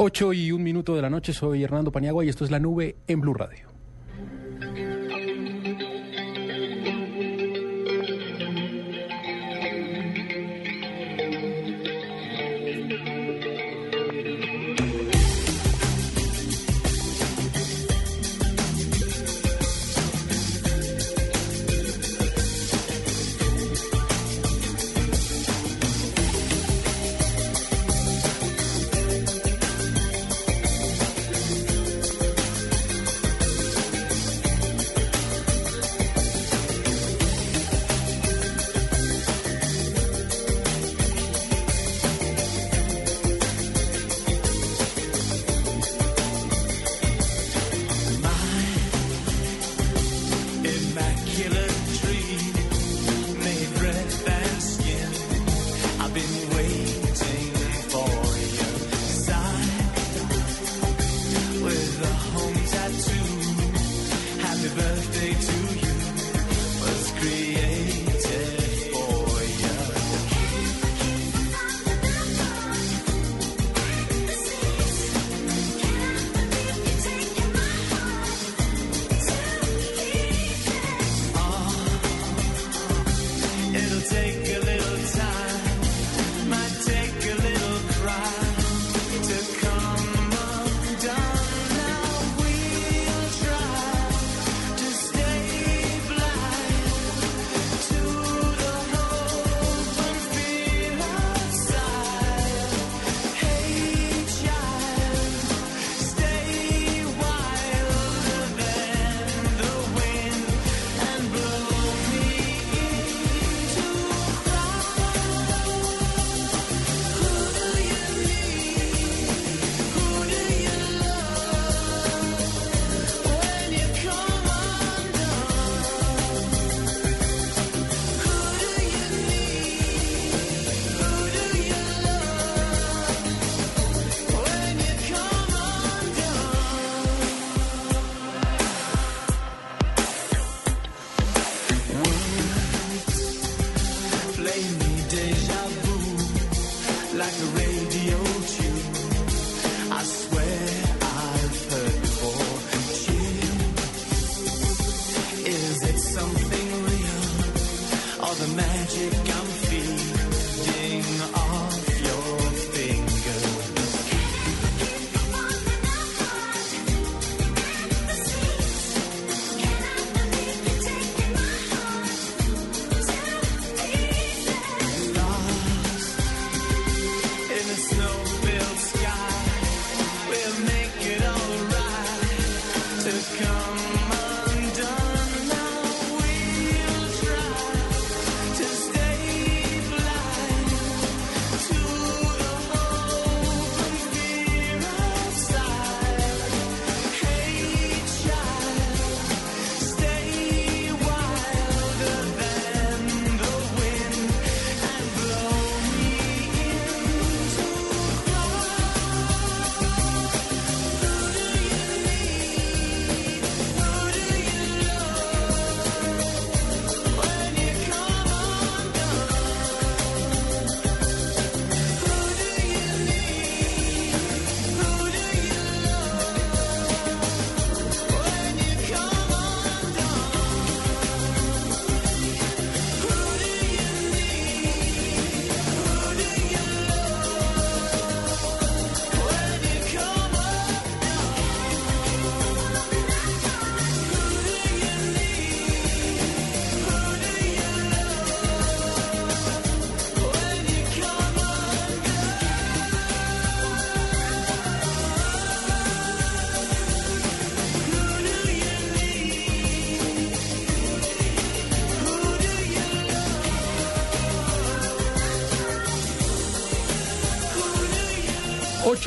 8 y un minuto de la noche, soy Hernando Paniagua y esto es La Nube en Blue Radio.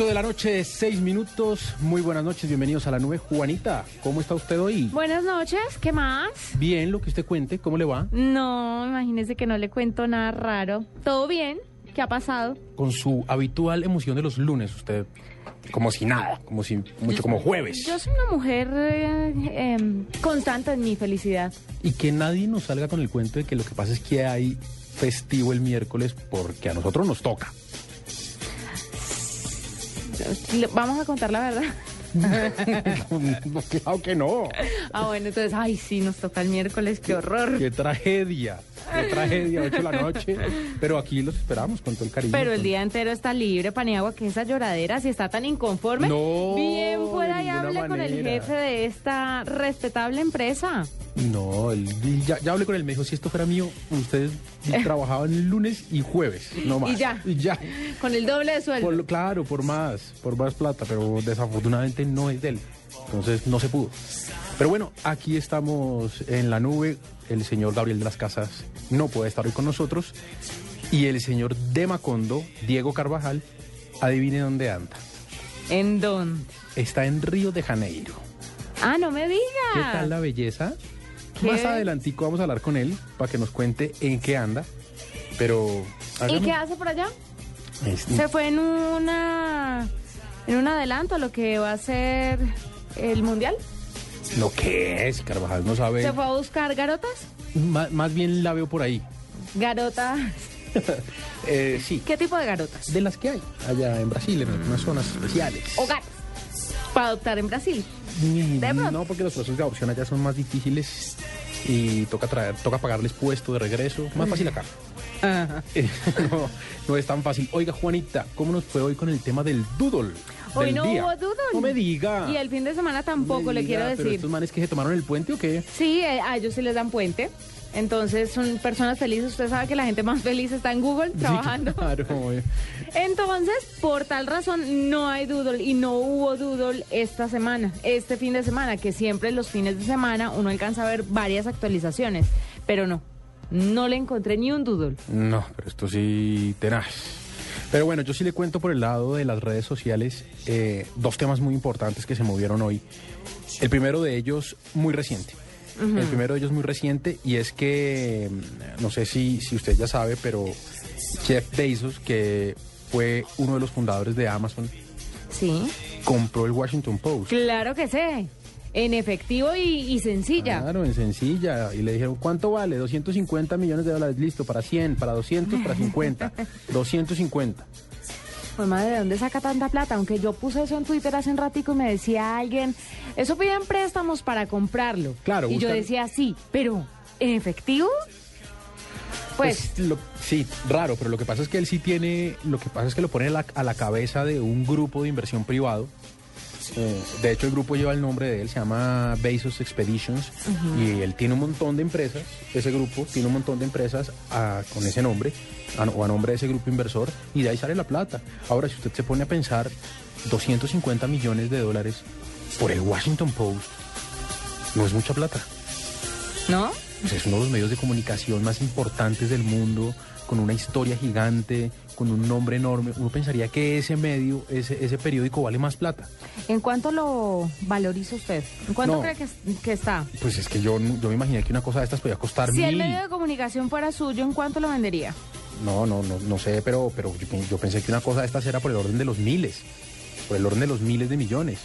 8 de la noche, 6 minutos. Muy buenas noches, bienvenidos a la nube. Juanita, ¿cómo está usted hoy? Buenas noches, ¿qué más? Bien, lo que usted cuente, ¿cómo le va? No, imagínese que no le cuento nada raro. ¿Todo bien? ¿Qué ha pasado? Con su habitual emoción de los lunes, usted como si nada, como si mucho como jueves. Yo soy una mujer eh, em, constante en mi felicidad. Y que nadie nos salga con el cuento de que lo que pasa es que hay festivo el miércoles porque a nosotros nos toca. Vamos a contar la verdad. Claro que no. Ah, bueno, entonces, ay, sí, nos toca el miércoles, qué horror. Qué tragedia. Qué tragedia, 8 de la noche. Pero aquí los esperamos con todo el cariño. Pero el día entero está libre, Paniagua, que esa lloradera, si está tan inconforme, No, bien pueda y de hable con el jefe de esta respetable empresa. No, el- ya, ya hablé con él, me dijo, si esto fuera mío, ustedes trabajaban lunes y jueves, no más. Y ya. Y ya. Con el doble de sueldo. Por claro, por más, por más plata, pero desafortunadamente no es de él. Entonces no se pudo. Pero bueno, aquí estamos en la nube. El señor Gabriel de las Casas no puede estar hoy con nosotros. Y el señor de Macondo, Diego Carvajal, adivine dónde anda. ¿En dónde? Está en Río de Janeiro. Ah, no me digas. ¿Qué tal la belleza? ¿Qué? Más adelantico vamos a hablar con él para que nos cuente en qué anda. Pero... ¿Y qué hace por allá? Se fue en una en un adelanto a lo que va a ser el mundial. Lo que es, Carvajal no sabe. Se fue a buscar garotas. Ma- más bien la veo por ahí. Garotas. Eh, sí, ¿Qué tipo de garotas? de las que hay allá en Brasil, en algunas zonas especiales. O gatos. Para adoptar en Brasil. Mm, de. No, porque los procesos de adopción allá son más difíciles y toca traer, toca pagarles puesto de regreso. Más fácil acá. Eh, no, no es tan fácil. Oiga, Juanita, ¿cómo nos fue hoy con el tema del doodle? Hoy del no día? hubo doodle. No me diga. Y el fin de semana tampoco, le diga, quiero ¿Pero decir. estos manes que se tomaron el puente o qué? Sí, eh, a ellos sí les dan puente. Entonces son personas felices. Usted sabe que la gente más feliz está en Google trabajando. Sí, claro. Entonces, por tal razón, no hay doodle y no hubo doodle esta semana, este fin de semana, que siempre los fines de semana uno alcanza a ver varias actualizaciones, pero no, no le encontré ni un doodle. No, pero esto sí tenaz. Pero bueno, yo sí le cuento por el lado de las redes sociales eh, dos temas muy importantes que se movieron hoy. El primero de ellos muy reciente. El primero de ellos muy reciente y es que, mm, no sé si, si usted ya sabe, pero Jeff Bezos, que fue uno de los fundadores de Amazon, Sí, compró el Washington Post. claro que sé, en efectivo y, y sencilla. Claro, en sencilla. Y le dijeron, ¿cuánto vale? 250 millones de dólares. Listo, para 100, para 200, para 50. 250. Pues madre, ¿de dónde saca tanta plata? Aunque yo puse eso en Twitter hace un ratico y me decía alguien, eso piden préstamos para comprarlo. Claro, Y yo decía, sí, pero ¿en efectivo? Pues, lo- sí, raro, pero lo que pasa es que él sí tiene, lo que pasa es que lo pone la, a la cabeza de un grupo de inversión privado. Eh, de hecho, el grupo lleva el nombre de él, se llama Bezos Expeditions, y él tiene un montón de empresas, ese grupo tiene un montón de empresas ah, con ese nombre, a- o a nombre de ese grupo inversor, y de ahí sale la plata. Ahora, si usted se pone a pensar, 250 millones de dólares por el Washington Post, no es mucha plata. ¿no? Pues es uno de los medios de comunicación más importantes del mundo, con una historia gigante, con un nombre enorme. Uno pensaría que ese medio, ese, ese periódico vale más plata. ¿En cuánto lo valoriza usted? ¿En cuánto No. cree que, que está? Pues es que yo, yo me imaginé que una cosa de estas podía costar Si el medio de comunicación fuera suyo, ¿en cuánto lo vendería? No, no, no, no sé, pero, pero yo, pe- yo pensé que una cosa de estas era por el orden de los miles, por el orden de los miles de millones.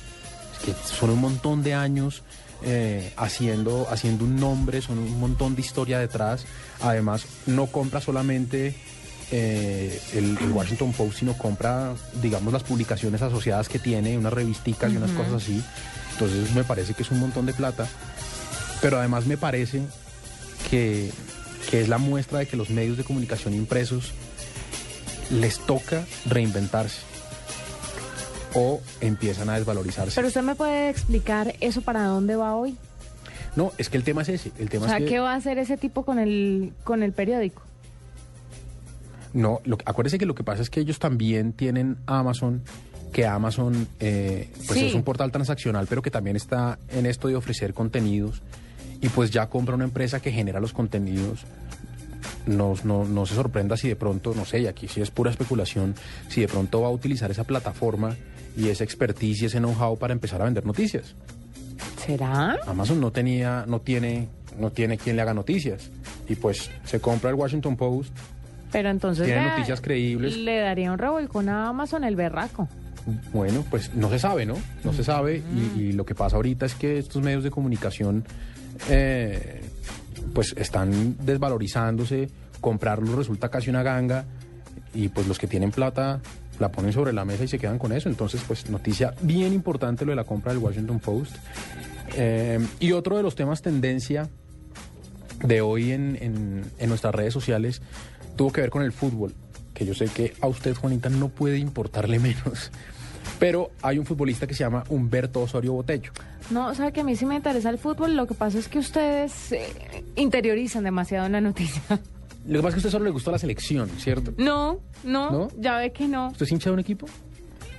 Es que son un montón de años eh, haciendo, haciendo un nombre, son un montón de historia detrás. Además, no compra solamente eh, el, el Washington Post, sino compra, digamos, las publicaciones asociadas que tiene, unas revisticas y unas cosas así. Entonces me parece que es un montón de plata. Pero además me parece que, que es la muestra de que los medios de comunicación impresos les toca reinventarse o empiezan a desvalorizarse. Pero usted me puede explicar eso para dónde va hoy. no, es que el tema es ese. El tema O sea, es que ¿qué va a hacer ese tipo con el, con el periódico? No, lo, acuérdese que lo que pasa es que ellos también tienen Amazon, que Amazon eh, pues Sí. es un portal transaccional, pero que también está en esto de ofrecer contenidos y pues ya compra una empresa que genera los contenidos no, no, no se sorprenda si de pronto, no sé, y aquí sí es pura especulación, si de pronto va a utilizar esa plataforma y esa expertise y ese know-how para empezar a vender noticias. ¿Será? Amazon no tenía, no tiene, no tiene quien le haga noticias. Y pues se compra el Washington Post. Pero entonces Tiene le- noticias creíbles. Le daría un revolcón a Amazon el berraco. Bueno, pues no se sabe, ¿no? No se sabe. Y, y lo que pasa ahorita es que estos medios de comunicación, eh, pues están desvalorizándose. Comprarlos resulta casi una ganga. Y pues los que tienen plata la ponen sobre la mesa y se quedan con eso. Entonces, pues noticia bien importante lo de la compra del Washington Post. Eh, y otro de los temas tendencia de hoy en, en- en nuestras redes sociales tuvo que ver con el fútbol, que yo sé que a usted, Juanita, no puede importarle menos. Pero hay un futbolista que se llama Humberto Osorio Botello. No, o sea que a mí sí me interesa el fútbol. Lo que pasa es que ustedes eh, interiorizan demasiado en la noticia. Lo que pasa es que a usted solo le gustó la selección, ¿cierto? No, no, ¿No? ya ve que no. ¿Usted es hincha de un equipo?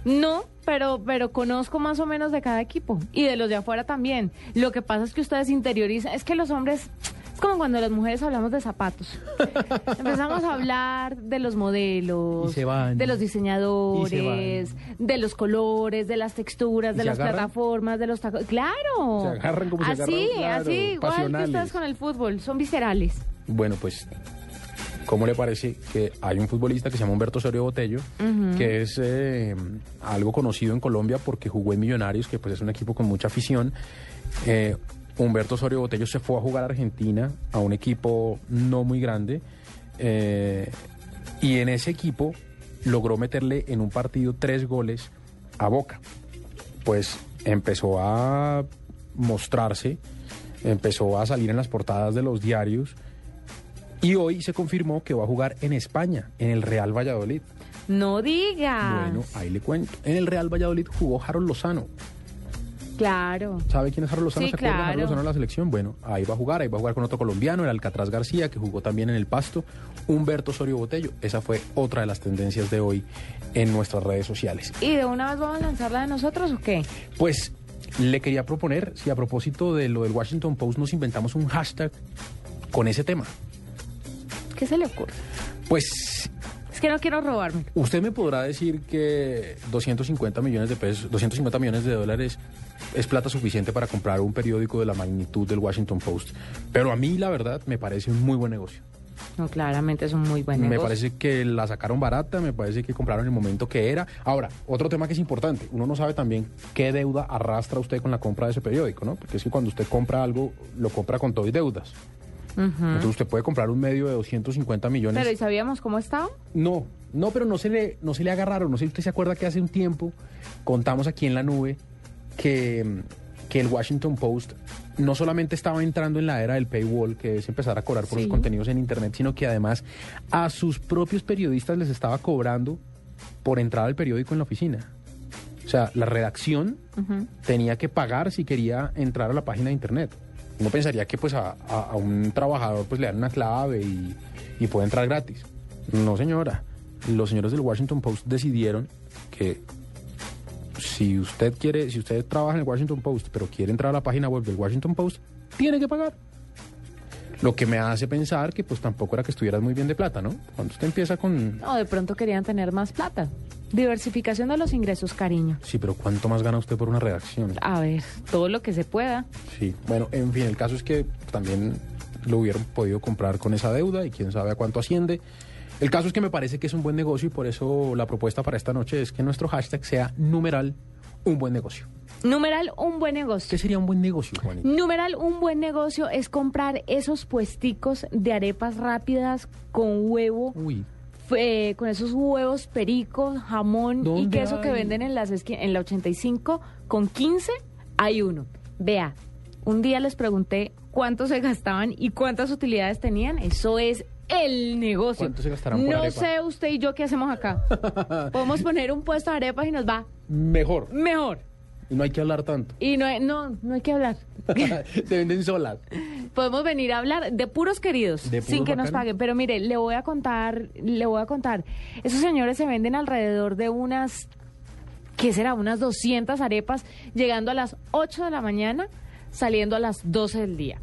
No, pero, pero conozco más o menos de cada equipo y de los de afuera también. Lo que pasa es que ustedes interiorizan, es que los hombres, es como cuando las mujeres hablamos de zapatos. Empezamos a hablar de los modelos, de los diseñadores, de los colores, de las texturas, ¿Y de las agarran? plataformas, de los tacos. Claro. Se agarran como se así, agarran, claro, así, igual que ustedes con el fútbol, son viscerales. Bueno, pues, ¿cómo le parece que hay un futbolista que se llama Humberto Osorio Botello, que es eh, algo conocido en Colombia porque jugó en Millonarios, que pues es un equipo con mucha afición? Eh, Humberto Osorio Botello se fue a jugar a Argentina, a un equipo no muy grande, eh, y en ese equipo logró meterle en un partido tres goles a Boca. Pues empezó a mostrarse, empezó a salir en las portadas de los diarios y hoy se confirmó que va a jugar en España, en el Real Valladolid. No digas. Bueno, ahí le cuento. En el Real Valladolid jugó Harold Lozano. Claro. ¿Sabe quién es Harold Lozano? Sí, ¿Se acuerda de Harold claro. Lozano de la selección? Bueno, ahí va a jugar, ahí va a jugar con otro colombiano, el Alcatraz García, que jugó también en el Pasto, Humberto Osorio Botello. Esa fue otra de las tendencias de hoy en nuestras redes sociales. ¿Y de una vez vamos a lanzarla de nosotros o qué? Pues le quería proponer si a propósito de lo del Washington Post nos inventamos un hashtag con ese tema. ¿Qué se le ocurre? Pues Es que no quiero robarme. usted me podrá decir que 250 millones de pesos, 250 millones de dólares es plata suficiente para comprar un periódico de la magnitud del Washington Post. Pero a mí, la verdad, me parece un muy buen negocio. No, claramente es un muy buen Me negocio. parece que la sacaron barata, me parece que compraron en el momento que era. Ahora, otro tema que es importante, uno no sabe también qué deuda arrastra usted con la compra de ese periódico, ¿no? Porque es que cuando usted compra algo, lo compra con todo y deudas. Entonces usted puede comprar un medio de 250 millones. Pero ¿y sabíamos cómo estaba? No, no, pero no se le, no se le agarraron. No sé si usted se acuerda que hace un tiempo contamos aquí en la nube que, que el Washington Post no solamente estaba entrando en la era del paywall, que es empezar a cobrar por Sí. los contenidos en Internet, sino que además a sus propios periodistas les estaba cobrando por entrar al periódico en la oficina. O sea, la redacción tenía que pagar si quería entrar a la página de internet. Uno pensaría que pues a, a- un trabajador pues le dan una clave y, y puede entrar gratis. No, señora. Los señores del Washington Post decidieron que si usted quiere, si usted trabaja en el Washington Post, pero quiere entrar a la página web del Washington Post, tiene que pagar. Lo que me hace pensar que pues tampoco era que estuvieras muy bien de plata, ¿no? Cuando usted empieza con... No, de pronto querían tener más plata. Diversificación de los ingresos, cariño. Sí, pero ¿cuánto más gana usted por una redacción? A ver, todo lo que se pueda. Sí, bueno, en fin, el caso es que también lo hubieran podido comprar con esa deuda y quién sabe a cuánto asciende. El caso es que me parece que es un buen negocio y por eso la propuesta para esta noche es que nuestro hashtag sea numeral un buen negocio. Numeral, un buen negocio. ¿Qué sería un buen negocio, Juanita? Numeral, un buen negocio es comprar esos puesticos de arepas rápidas con huevo, Uy, eh, con esos huevos pericos, jamón y ¿Dónde queso que venden en, las en la 85 con 15, hay uno. Vea, un día les pregunté cuánto se gastaban y cuántas utilidades tenían. Eso es el negocio. ¿Cuánto se gastarán por No arepa? sé usted y yo qué hacemos acá. Podemos poner un puesto de arepas y nos va mejor. mejor. Y no hay que hablar tanto. Y no, hay- no, no hay que hablar. Se venden solas. Podemos venir a hablar de puros queridos, De sin puros que nos paguen. Pero mire, le voy a contar, le voy a contar. Esos señores se venden alrededor de unas, ¿qué será? Unas 200 arepas, llegando a las 8 de la mañana, saliendo a las 12 del día.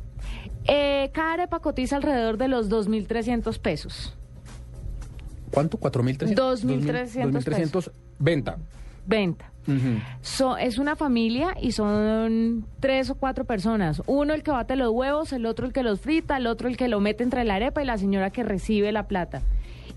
Eh, cada arepa cotiza alrededor de los 2.300 pesos. ¿Cuánto? ¿4.300? 2.300 2.300 venta. Venta. So- es una familia y son tres o cuatro personas. Uno el que bate los huevos, el otro el que los frita, el otro el que lo mete entre la arepa y la señora que recibe la plata.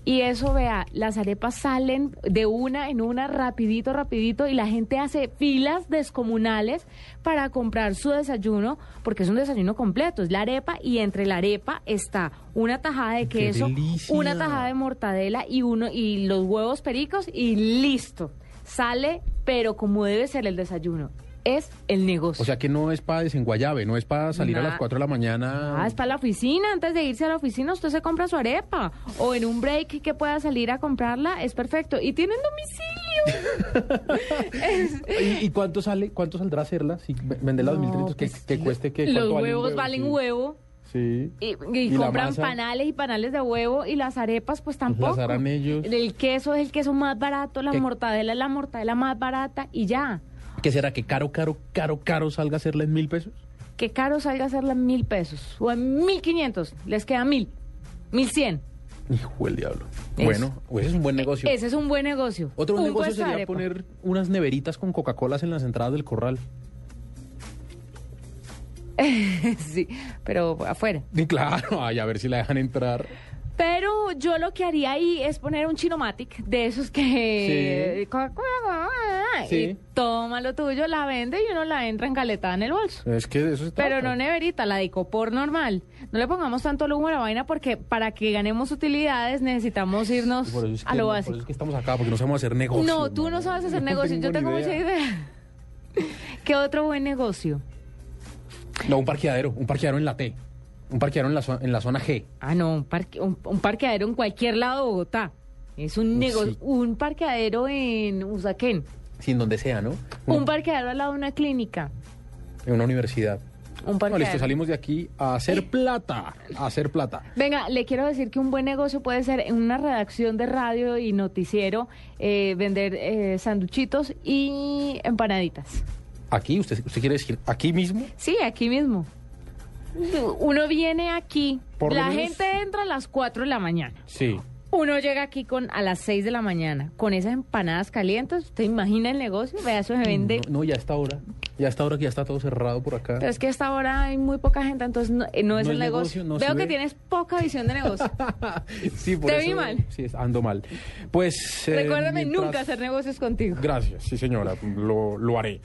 Y eso, vea, las arepas salen de una en una, rapidito, rapidito, y la gente hace filas descomunales para comprar su desayuno, porque es un desayuno completo, es la arepa, y entre la arepa está una tajada de ¡Qué queso, una tajada de mortadela y uno y los huevos pericos y listo. Sale, pero como debe ser el desayuno, es el negocio. O sea que no es para desenguayabe, no es para salir a las 4 de la mañana. Ah, es para la oficina. Antes de irse a la oficina, usted se compra su arepa. O en un break que pueda salir a comprarla, es perfecto. Y tienen domicilio. Es- ¿Y, y cuánto sale, cuánto saldrá hacerla? Si v- venderla a No, 2.300, que, pues, que cueste que Los huevos valen huevo. Sí. Y, y ¿Y la compran panales y panales de huevo y las arepas pues tampoco. harán ellos. El queso es el queso más barato, la ¿Qué? mortadela es la mortadela más barata y ya. ¿Qué será? ¿Que caro, caro, caro, caro salga a hacerla en mil pesos? Que caro salga hacerla en mil pesos o en mil quinientos. Les queda mil, mil cien. Hijo del diablo. Eso. Bueno, pues ese es un buen negocio. Ese es un buen negocio. Otro Un negocio sería poner unas neveritas con Coca-Colas en las entradas del corral. sí, pero afuera. Y claro, ay, a ver si la dejan entrar. Pero yo lo que haría ahí es poner un chinomatic de esos que... Sí. Y toma lo tuyo, la vende y uno la entra encaletada en el bolso. Es que eso se Pero no neverita, la de icopor normal. No le pongamos tanto lujo a la vaina porque para que ganemos utilidades necesitamos irnos Por eso es a lo no- básico. Por eso es que estamos acá, porque no sabemos hacer negocio. No, tú no sabes hacer No negocios. Yo tengo mucha idea. ¿Qué otro buen negocio? No, un parqueadero, un parqueadero en la T. Un parqueadero en la, en la zona G. Ah, no, un, parque, un, un parqueadero en cualquier lado de Bogotá. Es un negocio, Sí. un parqueadero en Usaquén. Sí, en donde sea, ¿no? Un parqueadero al lado de una clínica. En una universidad. Un No, parqueadero. listo, salimos de aquí a hacer plata. A hacer plata. Venga, le quiero decir que un buen negocio puede ser en una redacción de radio y noticiero eh, vender eh, sanduchitos y empanaditas. Aquí, usted, usted quiere decir, aquí mismo. Sí, aquí mismo. Uno viene aquí, Por la gente entra a las 4 de la mañana. Sí. Uno llega aquí con a las 6 de la mañana con esas empanadas calientes. ¿Usted imagina el negocio? Vea, eso se vende. No, no, ya a esta hora. Ya a esta hora que ya está todo cerrado por acá. Pero es que a esta hora hay muy poca gente, entonces no, eh, no es No el negocio. Veo que ve. tienes poca visión de negocio. sí, por Te eso- vi mal. Sí, ando mal. Pues. eh, Recuérdame mientras- nunca hacer negocios contigo. Gracias, sí señora, lo, lo haré.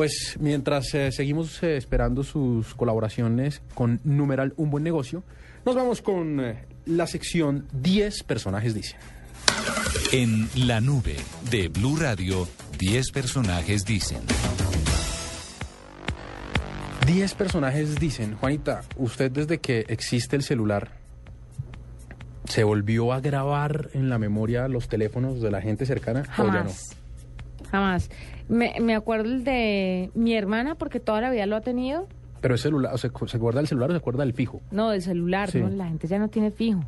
Pues mientras eh, seguimos eh, esperando sus colaboraciones con numeral Un Buen Negocio, nos vamos con eh, la sección 10 personajes dicen. En la nube de Blue Radio, 10 personajes dicen. 10 personajes dicen, Juanita, usted desde que existe el celular, ¿se volvió a grabar en la memoria los teléfonos de la gente cercana? ¿O ya no? Jamás. Jamás. Me, me acuerdo el de mi hermana porque toda la vida lo ha tenido. Pero es celular, o sea, ¿se acuerda del celular o se acuerda del fijo? No, del celular, Sí. no, la gente ya no tiene fijo.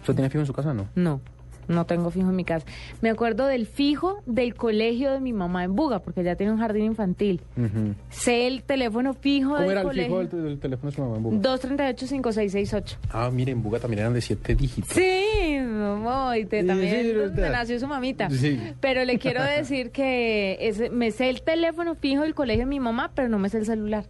¿Usted tiene fijo en su casa no? No, no tengo fijo en mi casa. Me acuerdo del fijo del colegio de mi mamá en Buga, porque ya tiene un jardín infantil. Ujú. Sé el teléfono fijo ¿Cómo del era el colegio. fijo del, del teléfono de su mamá en Buga? 238-5668. Ah, mire, en Buga también eran de siete dígitos. Sí, mamá, y te- Sí, también sí, me verdad. nació su mamita. Sí. Pero le quiero decir que ese- me sé el teléfono fijo del colegio de mi mamá, pero no me sé el celular.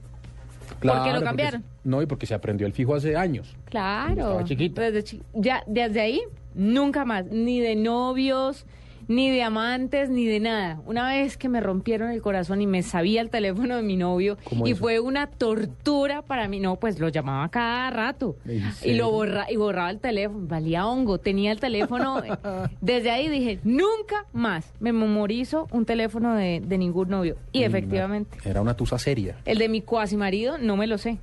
Claro, lo cambiaron? no, y porque se aprendió el fijo hace años. Claro. Estaba chiquita. Desde, chi- ya, desde ahí, nunca más. Ni de novios, ni de amantes, ni de nada. Una vez que me rompieron el corazón y me sabía el teléfono de mi novio, ¿Cómo y eso? fue una tortura para mí. No, pues lo llamaba cada rato. ¿En Y lo borra, y borraba el teléfono. Valía hongo. Tenía el teléfono. desde ahí dije, nunca más me memorizo un teléfono de, de ningún novio. Y efectivamente. Era una tusa seria. El de mi cuasi marido no me lo sé.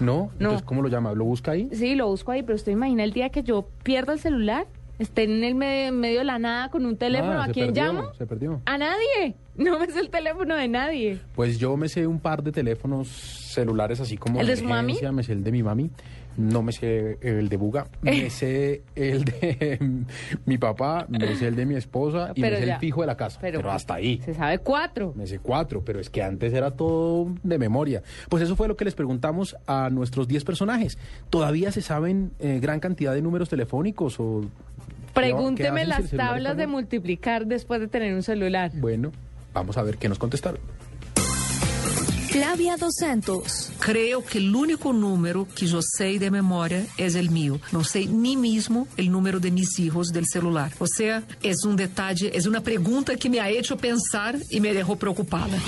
¿No? No. Entonces, ¿cómo lo llama? ¿Lo busca ahí? Sí, lo busco ahí, pero usted imagina el día que yo pierda el celular, esté en el medio, en medio de la nada con un teléfono, Ah, ¿a quién perdió, llamo? Se perdió. A nadie. No me sé el teléfono de nadie. Pues yo me sé un par de teléfonos celulares así como ¿El de su mami? Me sé el de mi mami. No me sé el de Buga. Me sé el de mi papá. Me sé el de mi esposa. Y Pero me sé ya. el fijo de la casa. Pero, hasta ahí. Se sabe cuatro. Me sé cuatro, pero es que antes era todo de memoria. Pues eso fue lo que les preguntamos a nuestros 10 personajes. ¿Todavía se saben eh, gran cantidad de números telefónicos o Pregúnteme las tablas de multiplicar después de tener un celular. Bueno, vamos a ver qué nos contestaron. Flavia dos Santos. Creo que el único número que yo sé de memoria es el mío. No sé ni mismo el número de mis hijos del celular. O sea, es un detalle, es una pregunta que me ha hecho pensar y me dejó preocupada.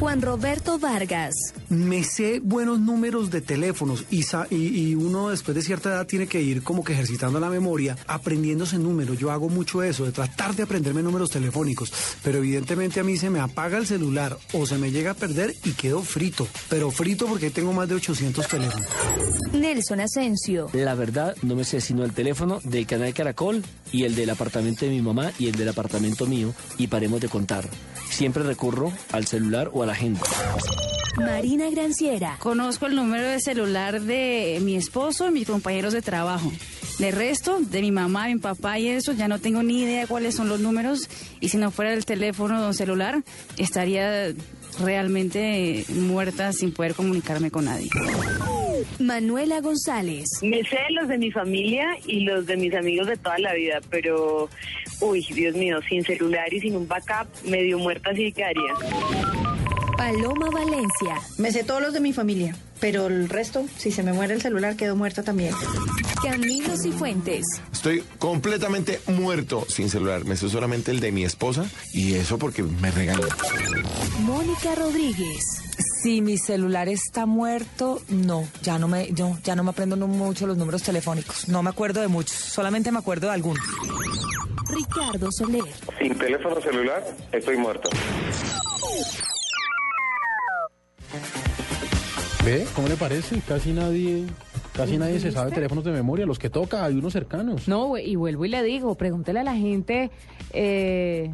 Juan Roberto Vargas. Me sé buenos números de teléfonos y, sa- y, y uno después de cierta edad tiene que ir como que ejercitando la memoria, aprendiéndose números. Yo hago mucho eso, de tratar de aprenderme números telefónicos, pero evidentemente a mí se me apaga el celular o se me llega a perder y quedo frito. Pero frito porque tengo más de 800 teléfonos. Nelson Asensio. La verdad, no me sé sino el teléfono del canal Caracol y el del apartamento de mi mamá y el del apartamento mío y paremos de contar. Siempre recurro al celular o a la gente. Marina Granciera. Conozco el número de celular de mi esposo y mis compañeros de trabajo. De resto, de mi mamá, mi papá y eso, ya no tengo ni idea cuáles son los números. Y si no fuera el teléfono o celular, estaría realmente muerta sin poder comunicarme con nadie. Manuela González. Me sé los de mi familia y los de mis amigos de toda la vida, pero, uy, Dios mío, sin celular y sin un backup, medio muerta sí quedaría. Paloma Valencia. Me sé todos los de mi familia, pero el resto, si se me muere el celular, quedo muerta también. Camilo Cifuentes. Estoy completamente muerto sin celular. Me sé solamente el de mi esposa y eso porque me regañó. Mónica Rodríguez. Si mi celular está muerto, no, ya no me, yo, ya no me aprendo mucho los números telefónicos. No me acuerdo de muchos, solamente me acuerdo de algunos. Ricardo Soler. Sin teléfono celular, estoy muerto. ¿Ve? ¿Cómo le parece? Casi nadie, casi nadie se sabe teléfonos de memoria. Los que toca, hay unos cercanos. No, güey, y vuelvo y le digo, pregúntele a la gente eh,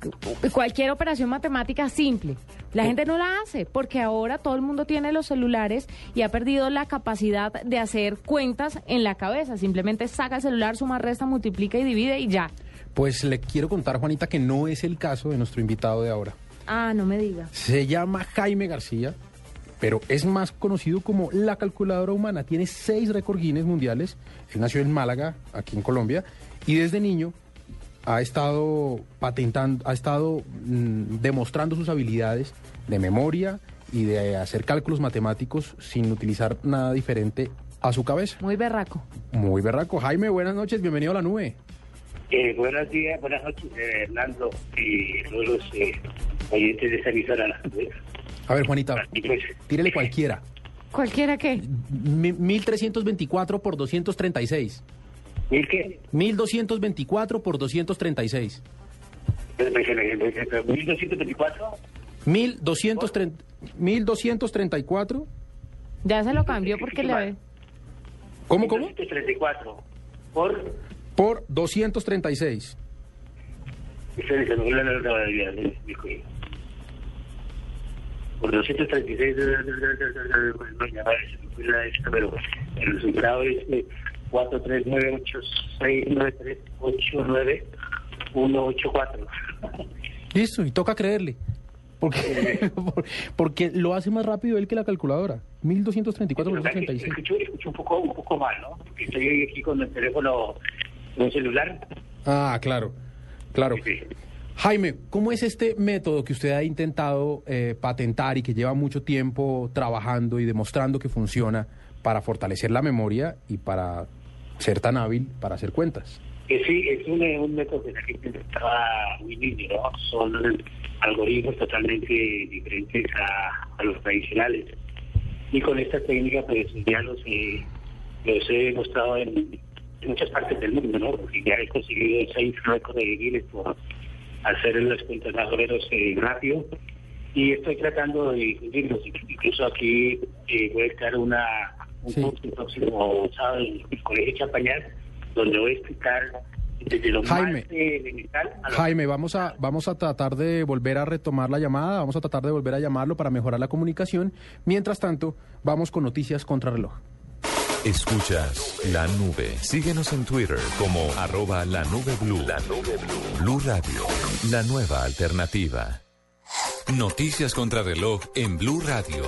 cu- cualquier operación matemática simple. La gente no la hace porque ahora todo el mundo tiene los celulares y ha perdido la capacidad de hacer cuentas en la cabeza. Simplemente saca el celular, suma, resta, multiplica y divide y ya. Pues le quiero contar, Juanita, que no es el caso de nuestro invitado de ahora. Ah, no me diga. Se llama Jaime García, pero es más conocido como la calculadora humana. Tiene seis récord Guinness mundiales. Él nació en Málaga, aquí en Colombia, y desde niño ha estado patentando, ha estado mm, demostrando sus habilidades de memoria y de hacer cálculos matemáticos sin utilizar nada diferente a su cabeza. Muy berraco. Muy berraco. Jaime, buenas noches, bienvenido a la nube. Eh, buenos días, buenas noches, eh, Hernando y todos los eh, oyentes de esta emisora. A ver, Juanita, tírele cualquiera. ¿Cualquiera qué? Mi- 1324 por 236. ¿mil qué? 1224 por 236. Pues, pues, eh, pues, eh, 1224. 1230 1234. Ya se lo cambió porque le ve. ¿Cómo, cómo? 1234. Por. Por 236. La esta, pero el resultado es eh, 439869389 Listo, y toca creerle. Porque, porque lo hace más rápido él que la calculadora. 1234 por 236. Escucho, escucho un poco, un poco mal, ¿no? Porque estoy aquí con el teléfono, con el celular. Ah, claro, claro. Jaime, ¿cómo es este método que usted ha intentado eh, patentar y que lleva mucho tiempo trabajando y demostrando que funciona para fortalecer la memoria y para ser tan hábil para hacer cuentas? Sí, es un, método que la gente estaba muy niño, ¿no? Son algoritmos totalmente diferentes a, los tradicionales. Y con esta técnica, pues ya los, eh, los he demostrado en, en muchas partes del mundo, ¿no? Porque ya he conseguido seis récords de Guinness por hacer más menos eh, rápido. Y estoy tratando de difundirlos. Incluso aquí eh, voy a estar una, un Sí. curso próximo sábado en el Colegio Champañal, donde voy a explicar desde lo Jaime. más elemental a lo Jaime, vamos a, vamos a tratar de volver a retomar la llamada, vamos a tratar de volver a llamarlo para mejorar la comunicación. Mientras tanto, vamos con noticias contra reloj. Escuchas la nube. Síguenos en Twitter como arroba la nube blue. La nube blue. Blue Radio, la nueva alternativa. Noticias contra reloj en Blue Radio.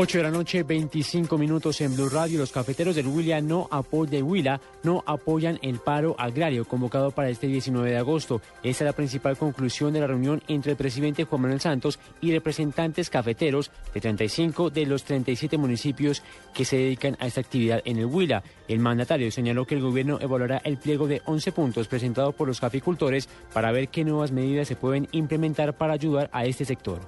8 de la noche, 25 minutos en Blue Radio. Los cafeteros del Huila no apoyan, Huila no apoyan el paro agrario convocado para este 19 de agosto. Esta es la principal conclusión de la reunión entre el presidente Juan Manuel Santos y representantes cafeteros de 35 de los 37 municipios que se dedican a esta actividad en el Huila. El mandatario señaló que el gobierno evaluará el pliego de 11 puntos presentado por los caficultores para ver qué nuevas medidas se pueden implementar para ayudar a este sector.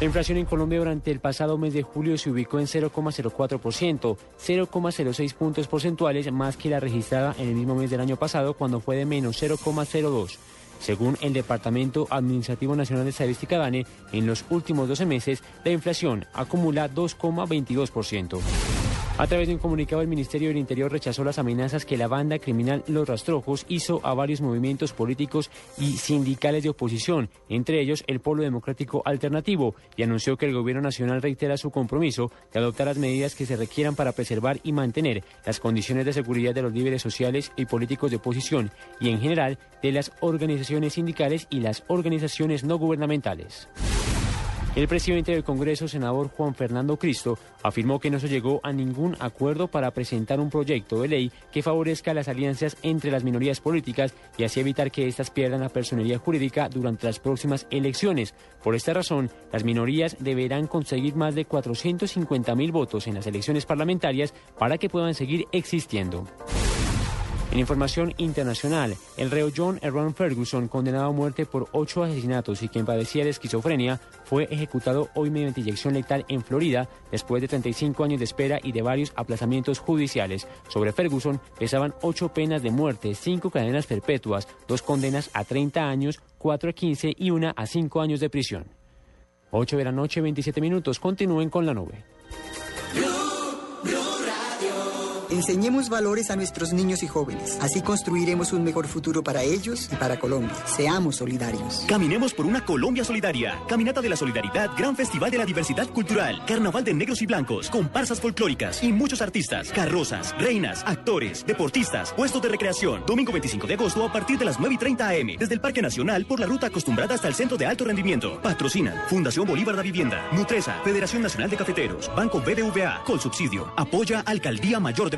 La inflación en Colombia durante el pasado mes de julio se ubicó en 0,04%, 0,06 puntos porcentuales más que la registrada en el mismo mes del año pasado cuando fue de menos 0,02. Según el Departamento Administrativo Nacional de Estadística DANE, en los últimos 12 meses la inflación acumula 2,22%. A través de un comunicado, el Ministerio del Interior rechazó las amenazas que la banda criminal Los Rastrojos hizo a varios movimientos políticos y sindicales de oposición, entre ellos el Polo Democrático Alternativo, y anunció que el Gobierno Nacional reitera su compromiso de adoptar las medidas que se requieran para preservar y mantener las condiciones de seguridad de los líderes sociales y políticos de oposición y, en general, de las organizaciones sindicales y las organizaciones no gubernamentales. El presidente del Congreso, senador Juan Fernando Cristo, afirmó que no se llegó a ningún acuerdo para presentar un proyecto de ley que favorezca las alianzas entre las minorías políticas y así evitar que éstas pierdan la personería jurídica durante las próximas elecciones. Por esta razón, las minorías deberán conseguir más de 450 mil votos en las elecciones parlamentarias para que puedan seguir existiendo. En información internacional, el reo John Erron Ferguson, condenado a muerte por ocho asesinatos y quien padecía de esquizofrenia, fue ejecutado hoy mediante inyección letal en Florida después de 35 años de espera y de varios aplazamientos judiciales. Sobre Ferguson pesaban ocho penas de muerte, cinco cadenas perpetuas, dos condenas a 30 años, cuatro a 15 y una a 5 años de prisión. 8 de la noche, 27 minutos. Continúen con la nube. Enseñemos valores a nuestros niños y jóvenes. Así construiremos un mejor futuro para ellos y para Colombia. Seamos solidarios. Caminemos por una Colombia solidaria. Caminata de la Solidaridad, Gran Festival de la Diversidad Cultural, Carnaval de Negros y Blancos, comparsas folclóricas y muchos artistas, carrozas, reinas, actores, deportistas, puestos de recreación. Domingo 25 de agosto a partir de las 9 y 30 am. Desde el Parque Nacional por la ruta acostumbrada hasta el Centro de Alto Rendimiento. Patrocinan Fundación Bolívar de Vivienda, Nutresa, Federación Nacional de Cafeteros, Banco BBVA, Colsubsidio. Apoya Alcaldía Mayor de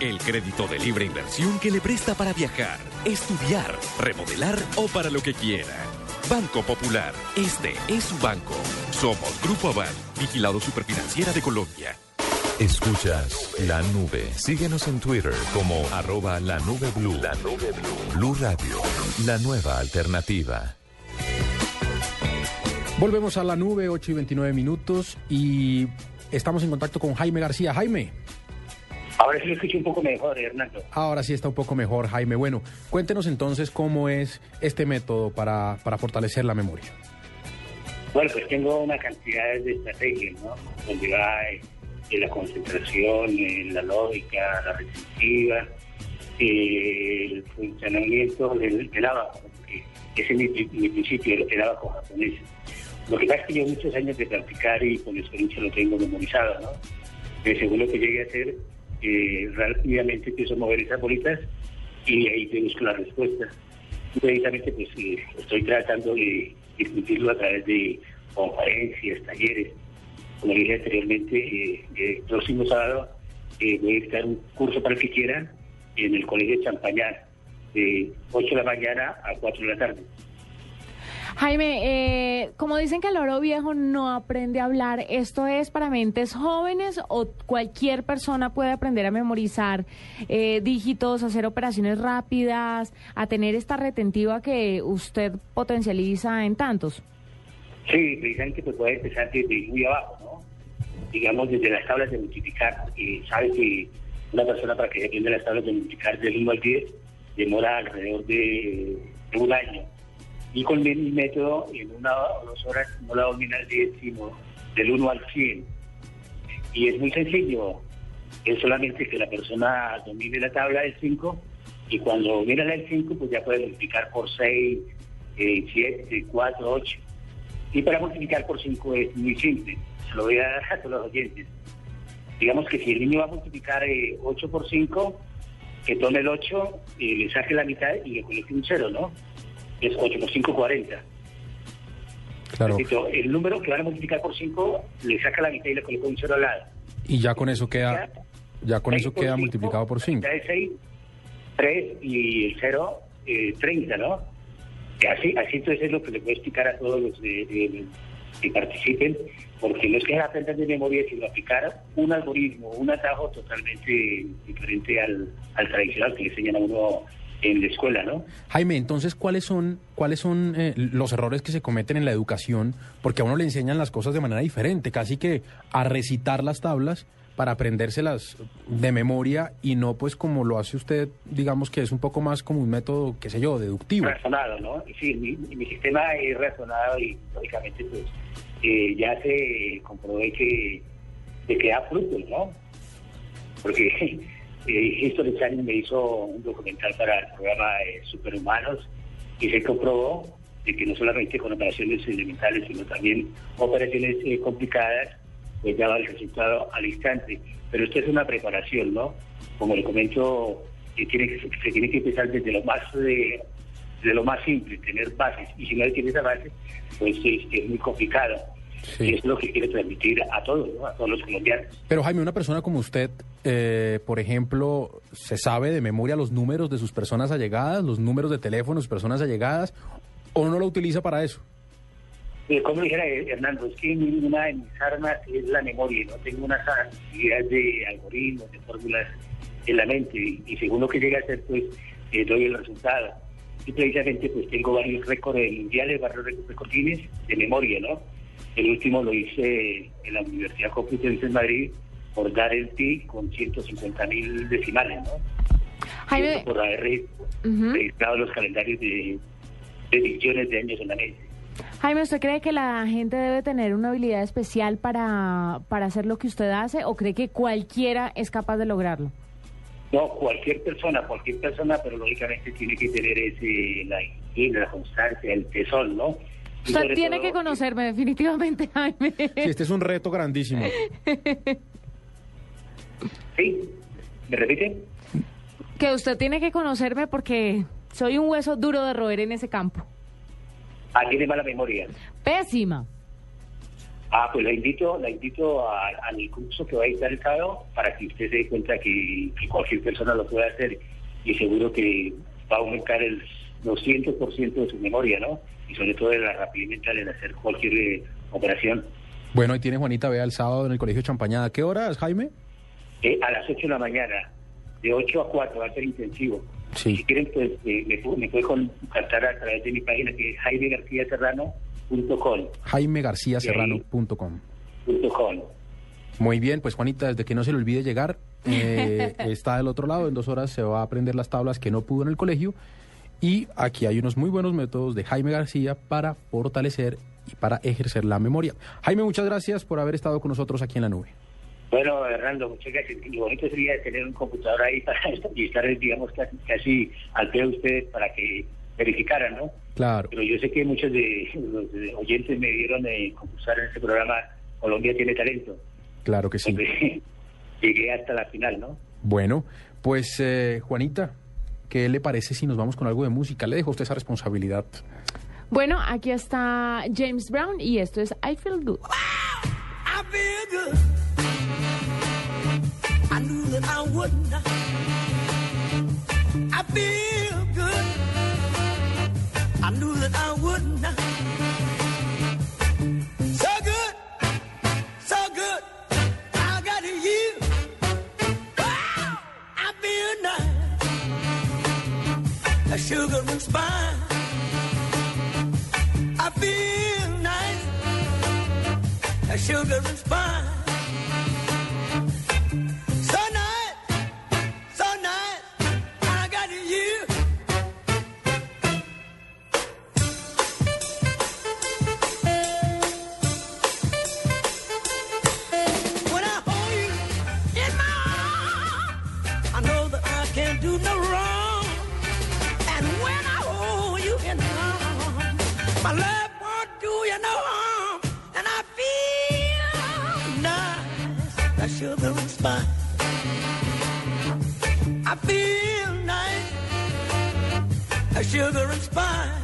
El crédito de libre inversión que le presta para viajar, estudiar, remodelar o para lo que quiera. Banco Popular, este es su banco. Somos Grupo Aval, vigilado superfinanciera de Colombia. Escuchas la nube. Síguenos en Twitter como arroba la nube blue. La nube blue. Blue Radio, la nueva alternativa. Volvemos a la nube, 8 y 29 minutos, y estamos en contacto con Jaime García. Jaime. Ahora sí lo escucho un poco mejor, Hernando. Ahora sí está un poco mejor, Jaime. Bueno, cuéntenos entonces cómo es este método para, para fortalecer la memoria. Bueno, pues tengo una cantidad de estrategias, ¿no? Donde va eh, eh, la concentración, eh, la lógica, la retentiva, eh, el funcionamiento del, del abaco, ese es mi, mi principio, el, el abaco japonés. Lo que pasa es que llevo muchos años de practicar y con experiencia lo tengo memorizado, ¿no? Eh, según lo que llegue a hacer, eh, rápidamente empiezo a mover esas bolitas y ahí te busco la respuesta. Pues estoy tratando de discutirlo a través de conferencias, talleres. Como dije anteriormente, eh, el próximo sábado eh, voy a dictar un curso para el que quiera en el Colegio de Champañar, de 8 de la mañana a 4 de la tarde. Jaime, eh, como dicen que el oro viejo no aprende a hablar, ¿esto es para mentes jóvenes o cualquier persona puede aprender a memorizar eh, dígitos, hacer operaciones rápidas, a tener esta retentiva que usted potencializa en tantos? Sí, precisamente pues puede empezar desde muy abajo, ¿no? Digamos desde las tablas de multiplicar, porque sabe que una persona para que se aprenda las tablas de multiplicar del 1 al 10 demora alrededor de, de un año. Y con mi método, en una o dos horas no la domina el 10, sino del 1 al 100. Y es muy sencillo, es solamente que la persona domine la tabla del 5 y cuando domina la del 5, pues ya puede multiplicar por 6, 7, 4, 8. Y para multiplicar por 5 es muy simple, se lo voy a dar a todos los oyentes. Digamos que si el niño va a multiplicar eh, 8 por 5, que tome el 8, y le saque la mitad y le coloque un 0, ¿no? Es 8 por 5, 40. Claro. Repito, el número que van a multiplicar por 5, le saca la mitad y le coloca un 0 al lado. Y ya con eso queda, ya con eso queda cinco, multiplicado por 5. Ya es 6, 3 y el 0, eh, 30, ¿no? Así, así entonces es lo que le voy a explicar a todos los de- de- que participen, porque no es que aprendan de memoria, sino aplicar un algoritmo, un atajo totalmente diferente al, al tradicional que le enseñan a uno en la escuela, ¿no? Jaime, entonces, ¿cuáles son, cuáles son eh, los errores que se cometen en la educación? Porque a uno le enseñan las cosas de manera diferente, casi que a recitar las tablas para aprendérselas de memoria y no pues como lo hace usted, digamos que es un poco más como un método, qué sé yo, deductivo. Razonado, ¿no? Sí, mi, mi sistema es razonado y lógicamente pues eh, ya se comprobé que, que da frutos, ¿no? Porque eh, History Channel me hizo un documental para el programa eh, Superhumanos y se comprobó de que no solamente con operaciones elementales, sino también operaciones eh, complicadas, pues daba el resultado al instante. Pero esto es una preparación, ¿no? Como le comento, eh, tiene que, se tiene que empezar desde lo más de, de lo más simple, tener bases. Y si no tiene esa base, pues es, es muy complicado. Y es lo que quiere transmitir a todos, ¿no? a todos los colombianos. Pero Jaime, una persona como usted, eh, por ejemplo, ¿se sabe de memoria los números de sus personas allegadas, los números de teléfono de sus personas allegadas, o no lo utiliza para eso? Eh, como dijera eh, Hernando, es que una de mis armas es la memoria, no tengo unas habilidades de algoritmos, de fórmulas en la mente, y, y según lo que llegue a hacer, pues eh, doy el resultado. Y precisamente pues tengo varios récords mundiales, varios récords de memoria, ¿no? El último lo hice en la Universidad Complutense en Madrid por dar el pi con 150 mil decimales, ¿no? Jaime, por haber registrado los calendarios de, de millones de años en la mente. Jaime, ¿usted cree que la gente debe tener una habilidad especial para, para hacer lo que usted hace o cree que cualquiera es capaz de lograrlo? No, cualquier persona, cualquier persona, pero lógicamente tiene que tener ese, la la constancia, el tesón, ¿no? Usted tiene todo- que conocerme definitivamente, Jaime. Sí, este es un reto grandísimo. ¿Sí? ¿Me repite? que usted tiene que conocerme porque soy un hueso duro de roer en ese campo. Ah, tiene mala memoria. Pésima. Ah, pues la invito, la invito a- al curso que va a estar el sábado para que usted se dé cuenta que, que cualquier persona lo puede hacer y seguro que va a aumentar el 200% de su memoria, ¿no? Y sobre todo de la rapidez mental en hacer cualquier eh, operación. Bueno, ahí tiene Juanita, vea el sábado en el Colegio Champañada. ¿Qué horas, Jaime? Eh, a las 8 de la mañana, de 8 a 4, va a ser intensivo. Sí. Si quieren, pues eh, me, me puede contactar a través de mi página que es jaimegarciaserrano.com. JaimeGarciaSerrano.com. punto com. Muy bien, pues Juanita, desde que no se le olvide llegar, eh, está del otro lado, en dos horas se va a aprender las tablas que no pudo en el colegio y aquí hay unos muy buenos métodos de Jaime García para fortalecer y para ejercer la memoria. Jaime, muchas gracias por haber estado con nosotros aquí en la nube. Bueno, Hernando, muchas gracias. Lo bonito sería tener un computador ahí para y estar, digamos, casi, casi al pie de ustedes para que verificaran, ¿no? Claro. Pero yo sé que muchos de los oyentes me dieron de concursar en este programa Colombia tiene talento. Claro que sí. Donde llegué hasta la final, ¿no? Bueno, pues eh, Juanita, ¿qué le parece si nos vamos con algo de música? Le dejo a usted esa responsabilidad. Bueno, aquí está James Brown y esto es I Feel Good. I feel good. I knew that I would not. I feel good. I knew that I would not. sugar and spice. I feel nice, a sugar and spice. Sugar and spice.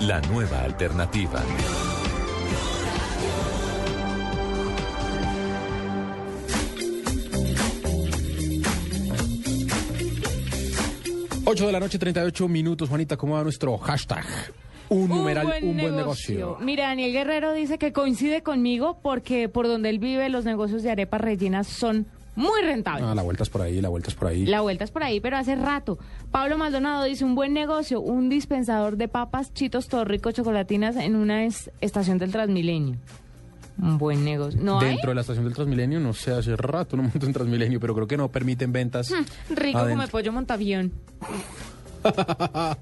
la nueva alternativa. Ocho de la noche, 38 minutos. Juanita, ¿cómo va nuestro hashtag? Un numeral, un buen negocio. Mira, Daniel Guerrero dice que coincide conmigo porque por donde él vive los negocios de arepas rellenas son muy rentables. Ah, la vuelta es por ahí, la vuelta es por ahí. La vuelta es por ahí, pero hace rato. Pablo Maldonado dice un buen negocio, un dispensador de papas, chitos, todo rico, chocolatinas en una es- estación del Transmilenio. Un buen negocio. ¿No hay? Dentro de la estación del Transmilenio, no sé, hace rato no monto en Transmilenio, pero creo que no permiten ventas. Hmm, rico como el pollo montavión.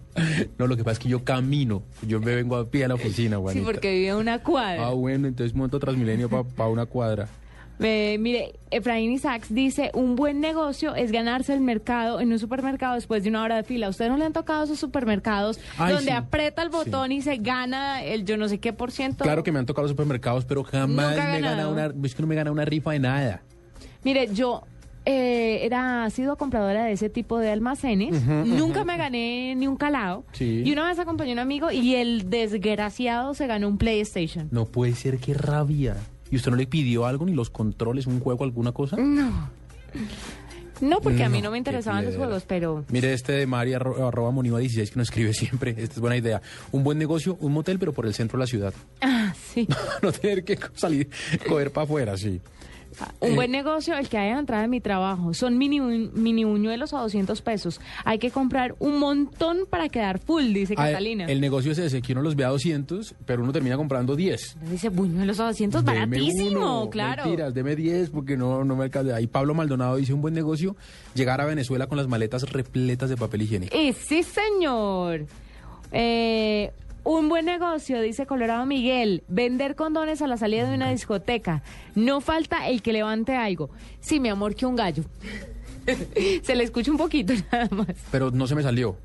No, lo que pasa es que yo camino. Yo me vengo a pie a la oficina, Sí, Juanita. porque vive a una cuadra. Ah, bueno, entonces monto Transmilenio para una cuadra. Eh, mire, Efraín Isaacs dice, un buen negocio es ganarse el mercado en un supermercado después de una hora de fila. ¿A usted no le han tocado esos supermercados Ay, donde sí. aprieta el botón y se gana el yo no sé qué por ciento? Claro que me han tocado los supermercados, pero jamás Nunca me gana una, es que no me gana una rifa de nada. Mire, yo eh, era sido compradora de ese tipo de almacenes. Nunca me gané ni un calado. Sí. Y una vez acompañé a un amigo y el desgraciado se ganó un PlayStation. No puede ser, qué rabia. ¿Y usted no le pidió algo, ni los controles, un juego, alguna cosa? No. No, porque a mí No, no me interesaban los juegos, pero... Mire este de Mari arro- arroba Moniva 16 que nos escribe siempre. Esta es buena idea. Un buen negocio, un motel, pero por el centro de la ciudad. Ah, sí. no tener que salir, coger para afuera, sí. Un Eh, buen negocio, el que hay a la entrada de mi trabajo. Son mini, mini buñuelos a 200 pesos. Hay que comprar un montón para quedar full, dice ah, Catalina. el negocio es ese, que uno los ve a 200, pero uno termina comprando 10. Dice buñuelos a 200, Deme baratísimo, uno, claro. Mentiras, deme 10 porque no, no me alcanza. Ahí Pablo Maldonado dice un buen negocio, llegar a Venezuela con las maletas repletas de papel higiénico. Y sí, señor. Eh, un buen negocio, dice Colorado Miguel, vender condones a la salida de una discoteca. No falta el que levante algo. Sí, mi amor, que un gallo. Se le escucha un poquito nada más. Pero no se me salió.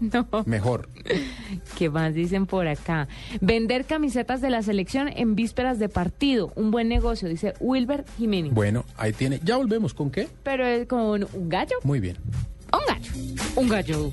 No. Mejor. ¿Qué más dicen por acá? Vender camisetas de la selección en vísperas de partido. Un buen negocio, dice Wilber Jiménez. Bueno, ahí tiene. Ya volvemos. ¿Con qué? Pero es con un gallo. Muy bien. Un gallo. Un gallo.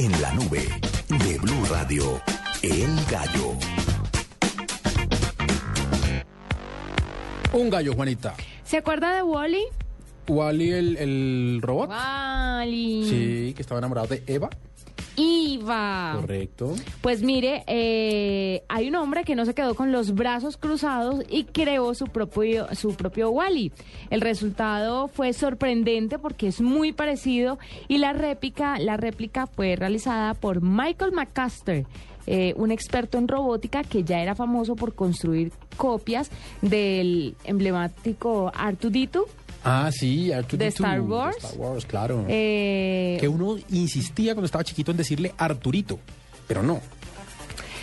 En la nube de Blue Radio, El Gallo. Un gallo, Juanita. ¿Se acuerda de Wally? Wally, el, el robot. Wally. Sí, que estaba enamorado de Eva. Iva. Correcto. Pues mire, eh, hay un hombre que no se quedó con los brazos cruzados y creó su propio, su propio Wally. El resultado fue sorprendente porque es muy parecido y la réplica, la réplica fue realizada por Michael McCaster. eh, un experto en robótica que ya era famoso por construir copias del emblemático Artudito. Ah, sí, R2D2, ¿De Star Wars? de Star Wars, claro. Eh, que uno insistía cuando estaba chiquito en decirle Arturito, pero no.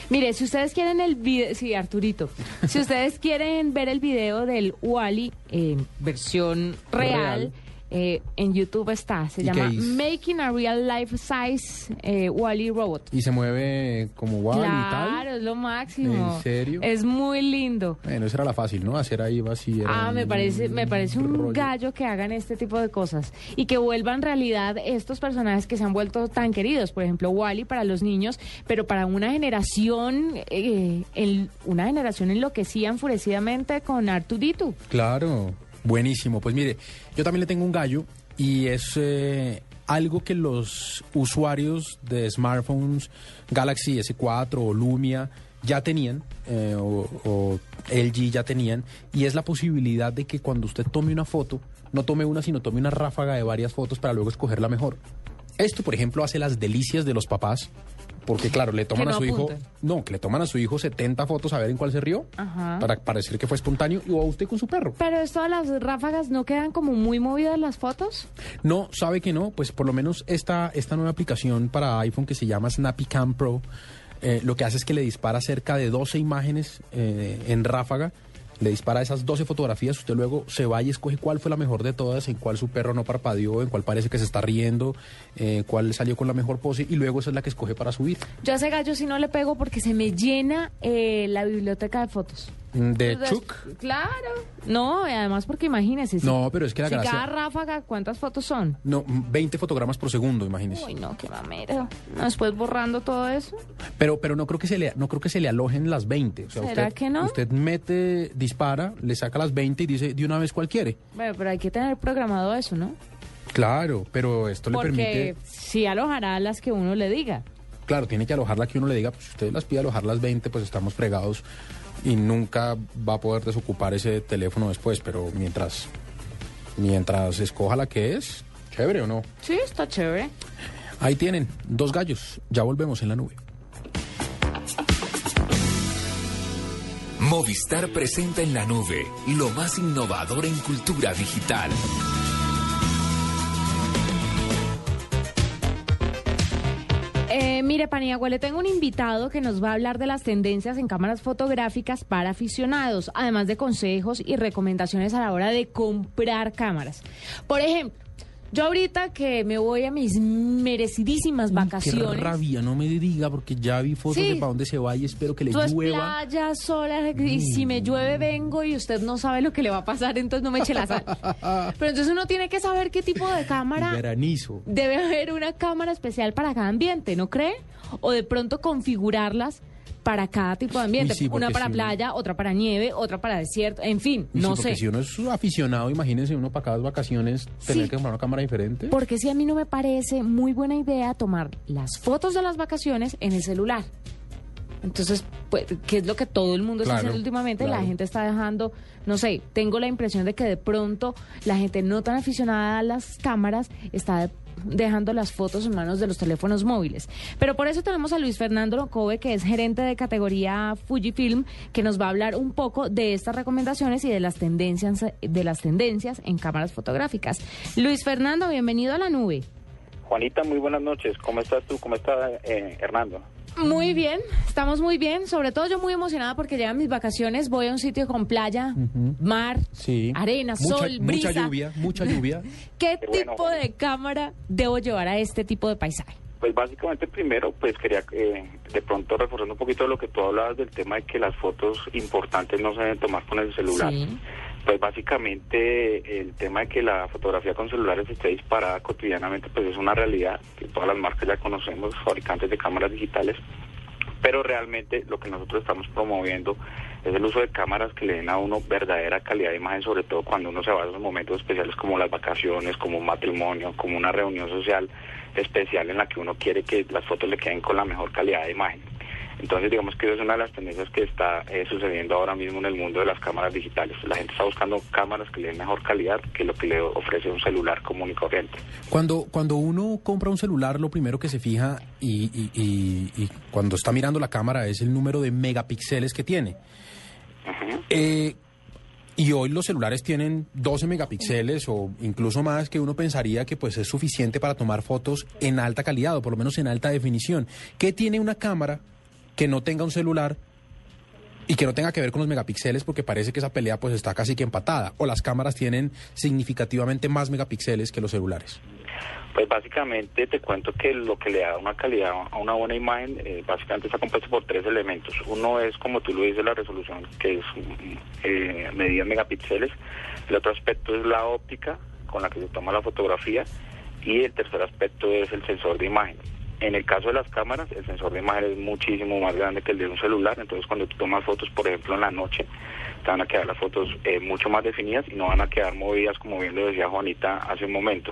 Mire, si ustedes quieren el video, sí, Arturito, si ustedes quieren ver el video del Wally en versión real, Real. Eh, en YouTube está, se ¿Y llama? Making a Real Life Size eh, Wally Robot. Y se mueve como Wally y tal. claro, es lo máximo. ¿En serio? Es muy lindo. Bueno, esa era la fácil, ¿no? Hacer ahí así. Ah, me parece, me parece un rollo. gallo que hagan este tipo de cosas y que vuelvan realidad estos personajes que se han vuelto tan queridos. Por ejemplo, Wally para los niños, pero para una generación, eh, el- una generación enloquecía enfurecidamente con Artudito. Claro, buenísimo. Pues mire, yo también le tengo un gallo y es eh, algo que los usuarios de smartphones Galaxy S4 o Lumia ya tenían, eh, o, o LG ya tenían, y es la posibilidad de que cuando usted tome una foto, no tome una, sino tome una ráfaga de varias fotos para luego escoger la mejor. Esto, por ejemplo, hace las delicias de los papás, porque claro, le toman a su hijo, no, que le toman a su hijo 70 fotos a ver en cuál se rió, Ajá. para parecer que fue espontáneo, y o a usted con su perro. Pero esto de las ráfagas no quedan como muy movidas las fotos. No, sabe que no, pues por lo menos esta, esta nueva aplicación para iPhone que se llama Snappy Cam Pro, eh, lo que hace es que le dispara cerca de 12 imágenes eh, en ráfaga, le dispara esas 12 fotografías, usted luego se va y escoge cuál fue la mejor de todas, en cuál su perro no parpadeó, en cuál parece que se está riendo, eh, cuál salió con la mejor pose y luego esa es la que escoge para subir. Yo a ese gallo sí no le pego porque se me llena eh, la biblioteca de fotos. De Entonces, Chuck. Claro. No, además porque imagínese. si- No, pero es que la si gracia- cada ráfaga, ¿cuántas fotos son? No, 20 fotogramas por segundo, imagínese. Uy, no, qué mamera. Después borrando todo eso. Pero, pero no creo que se le, no creo que se le alojen las 20. O sea, ¿Será usted, que no? Usted mete, dispara, le saca las 20 y dice de una vez cuál quiere. Bueno, pero hay que tener programado eso, ¿no? Claro, pero esto le Porque permite. sí alojará las que uno le diga. Claro, tiene que alojar la que uno le diga, pues si usted las pide alojar las 20, pues estamos fregados y nunca va a poder desocupar ese teléfono después. Pero mientras, mientras escoja la que es, chévere o no. Sí, está chévere. Ahí tienen, dos gallos. Ya volvemos en la nube. Movistar presenta en la nube lo más innovador en cultura digital. Eh, mire, Paniagua, le tengo un invitado que nos va a hablar de las tendencias en cámaras fotográficas para aficionados, además de consejos y recomendaciones a la hora de comprar cámaras. Por ejemplo, yo ahorita que me voy a mis merecidísimas Qué vacaciones. rabia, no me diga, porque ya vi fotos Sí. de para dónde se va y espero que le Tú es llueva. playa, sola, y si me llueve vengo y usted no sabe lo que le va a pasar, entonces no me eche la sal. Pero entonces uno tiene que saber qué tipo de cámara Granizo. debe haber una cámara especial para cada ambiente, ¿no cree? O de pronto configurarlas para cada tipo de ambiente. Sí, una para playa, otra para nieve, otra para desierto, en fin, sí, no porque sé. si uno es aficionado, imagínense uno para cada vacaciones tener Sí. que comprar una cámara diferente. Porque si a mí no me parece muy buena idea tomar las fotos de las vacaciones en el celular. Entonces, pues, que es lo que todo el mundo está haciendo últimamente, la claro. gente está dejando, no sé, tengo la impresión de que de pronto la gente no tan aficionada a las cámaras está dejando las fotos en manos de los teléfonos móviles. Pero por eso tenemos a Luis Fernando Kobe, que es gerente de categoría Fujifilm, que nos va a hablar un poco de estas recomendaciones y de las tendencias de las tendencias en cámaras fotográficas. Luis Fernando, bienvenido a la nube. Juanita, muy buenas noches. ¿Cómo estás tú? ¿Cómo está eh, Hernando? Muy bien, estamos muy bien. Sobre todo yo muy emocionada porque llegan mis vacaciones. Voy a un sitio con playa, mar, Sí. arena, Mucha- sol, brisa. Mucha lluvia, mucha lluvia. ¿Qué bueno, tipo de cámara debo llevar a este tipo de paisaje? Pues básicamente primero, pues quería eh, de pronto reforzando un poquito de lo que tú hablabas del tema de que las fotos importantes no se deben tomar con el celular. Sí. Pues básicamente el tema de que la fotografía con celulares esté disparada cotidianamente, pues es una realidad que todas las marcas ya conocemos, fabricantes de cámaras digitales. Pero realmente lo que nosotros estamos promoviendo es el uso de cámaras que le den a uno verdadera calidad de imagen, sobre todo cuando uno se va a esos momentos especiales como las vacaciones, como un matrimonio, como una reunión social especial en la que uno quiere que las fotos le queden con la mejor calidad de imagen. Entonces, digamos que es una de las tendencias que está eh, sucediendo ahora mismo en el mundo de las cámaras digitales. La gente está buscando cámaras que le den mejor calidad que lo que le ofrece un celular común y corriente. Cuando, cuando uno compra un celular, lo primero que se fija y, y- y- y cuando está mirando la cámara es el número de megapíxeles que tiene. Eh, y hoy los celulares tienen 12 megapíxeles o incluso más que uno pensaría que pues es suficiente para tomar fotos en alta calidad o por lo menos en alta definición. ¿Qué tiene una cámara que no tenga un celular y que no tenga que ver con los megapíxeles porque parece que esa pelea pues está casi que empatada o las cámaras tienen significativamente más megapíxeles que los celulares? Pues básicamente te cuento que lo que le da una calidad a una buena imagen, eh, básicamente está compuesto por tres elementos. Uno es, como tú lo dices, la resolución, que es mm, eh, medida en megapíxeles. El otro aspecto es la óptica con la que se toma la fotografía. Y el tercer aspecto es el sensor de imagen. En el caso de las cámaras, el sensor de imagen es muchísimo más grande que el de un celular. Entonces, cuando tú tomas fotos, por ejemplo, en la noche, te van a quedar las fotos eh, mucho más definidas y no van a quedar movidas, como bien lo decía Juanita hace un momento.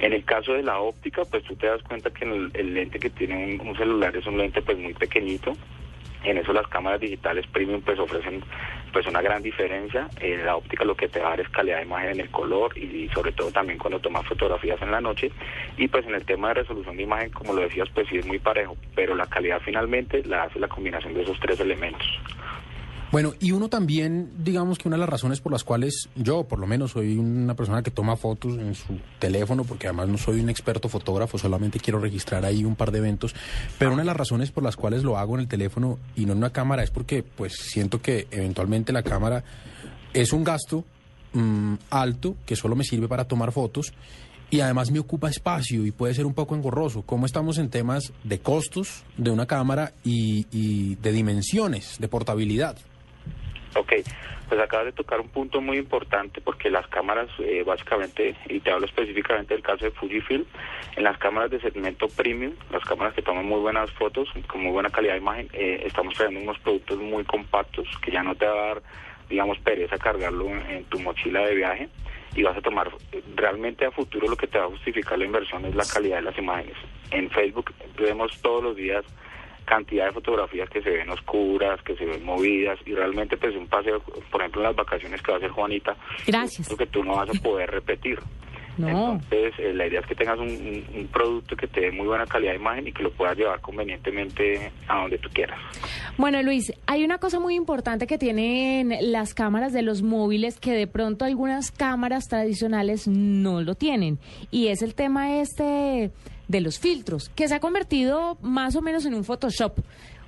En el caso de la óptica, pues tú te das cuenta que el, el lente que tiene un, un celular es un lente pues muy pequeñito. En eso las cámaras digitales premium pues ofrecen pues una gran diferencia. Eh, la óptica lo que te va a dar es calidad de imagen en el color y, y sobre todo también cuando tomas fotografías en la noche. Y pues en el tema de resolución de imagen, como lo decías, pues sí es muy parejo, pero la calidad finalmente la hace la combinación de esos tres elementos. Bueno, y uno también, digamos que una de las razones por las cuales yo, por lo menos, soy una persona que toma fotos en su teléfono, porque además no soy un experto fotógrafo, solamente quiero registrar ahí un par de eventos, pero una de las razones por las cuales lo hago en el teléfono y no en una cámara es porque pues siento que eventualmente la cámara es un gasto mm, alto que solo me sirve para tomar fotos y además me ocupa espacio y puede ser un poco engorroso. ¿Cómo estamos en temas de costos de una cámara y, y de dimensiones, de portabilidad? Ok, pues acabas de tocar un punto muy importante porque las cámaras, eh, básicamente, y te hablo específicamente del caso de Fujifilm, en las cámaras de segmento premium, las cámaras que toman muy buenas fotos, con muy buena calidad de imagen, eh, estamos trayendo unos productos muy compactos que ya no te va a dar, digamos, pereza cargarlo en, en tu mochila de viaje y vas a tomar realmente a futuro lo que te va a justificar la inversión es la calidad de las imágenes. En Facebook vemos todos los días cantidad de fotografías que se ven oscuras, que se ven movidas y realmente pues un paseo, por ejemplo en las vacaciones que va a hacer Juanita, Gracias. lo que tú no vas a poder repetir. No. Entonces eh, la idea es que tengas un, un- un producto que te dé muy buena calidad de imagen y que lo puedas llevar convenientemente a donde tú quieras. Bueno, Luis, hay una cosa muy importante que tienen las cámaras de los móviles que de pronto algunas cámaras tradicionales no lo tienen. Y es el tema este de los filtros, que se ha convertido más o menos en un Photoshop.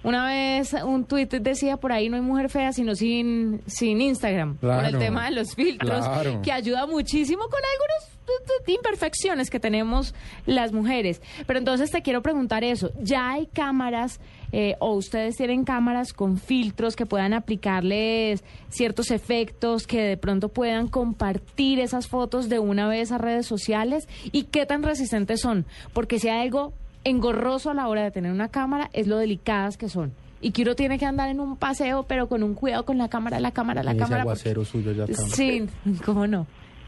Una vez un tuit decía por ahí no hay mujer fea sino sin, sin Instagram. Por el Claro, tema de los filtros, claro. que ayuda muchísimo con algunas imperfecciones que tenemos las mujeres. Pero entonces te quiero preguntar eso. ¿Ya hay cámaras eh, o ustedes tienen cámaras con filtros que puedan aplicarles ciertos efectos que de pronto puedan compartir esas fotos de una vez a redes sociales? ¿Y qué tan resistentes son? Porque si hay algo engorroso a la hora de tener una cámara es lo delicadas que son. Y que uno tiene que andar en un paseo, pero con un cuidado con la cámara, la cámara, la Ese cámara. aguacero suyo ya está. Sí, ¿cómo no?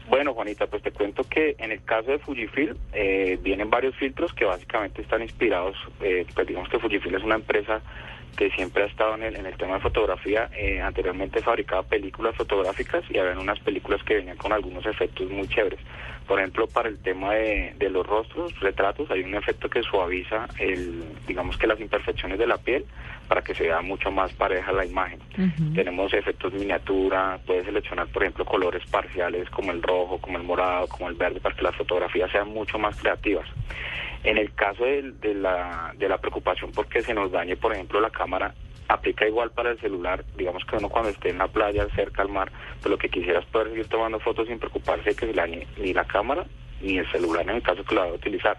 Bueno, Juanita, pues te cuento que en el caso de Fujifilm eh, vienen varios filtros que básicamente están inspirados, eh, pues digamos que Fujifilm es una empresa que siempre ha estado en el, en el tema de fotografía. Eh, anteriormente fabricaba películas fotográficas y habían unas películas que venían con algunos efectos muy chéveres. Por ejemplo, para el tema de, de los rostros, retratos, hay un efecto que suaviza, el, digamos que las imperfecciones de la piel para que se vea mucho más pareja la imagen. Tenemos efectos miniatura, puedes seleccionar, por ejemplo, colores parciales como el rojo, como el morado, como el verde, para que las fotografías sean mucho más creativas. En el caso de, de la, de la preocupación porque se nos dañe, por ejemplo, la cámara, aplica igual para el celular. Digamos que uno cuando esté en la playa, cerca al mar, pues lo que quisiera es poder seguir tomando fotos sin preocuparse de que ni la cámara ni el celular en el caso que lo vaya a utilizar.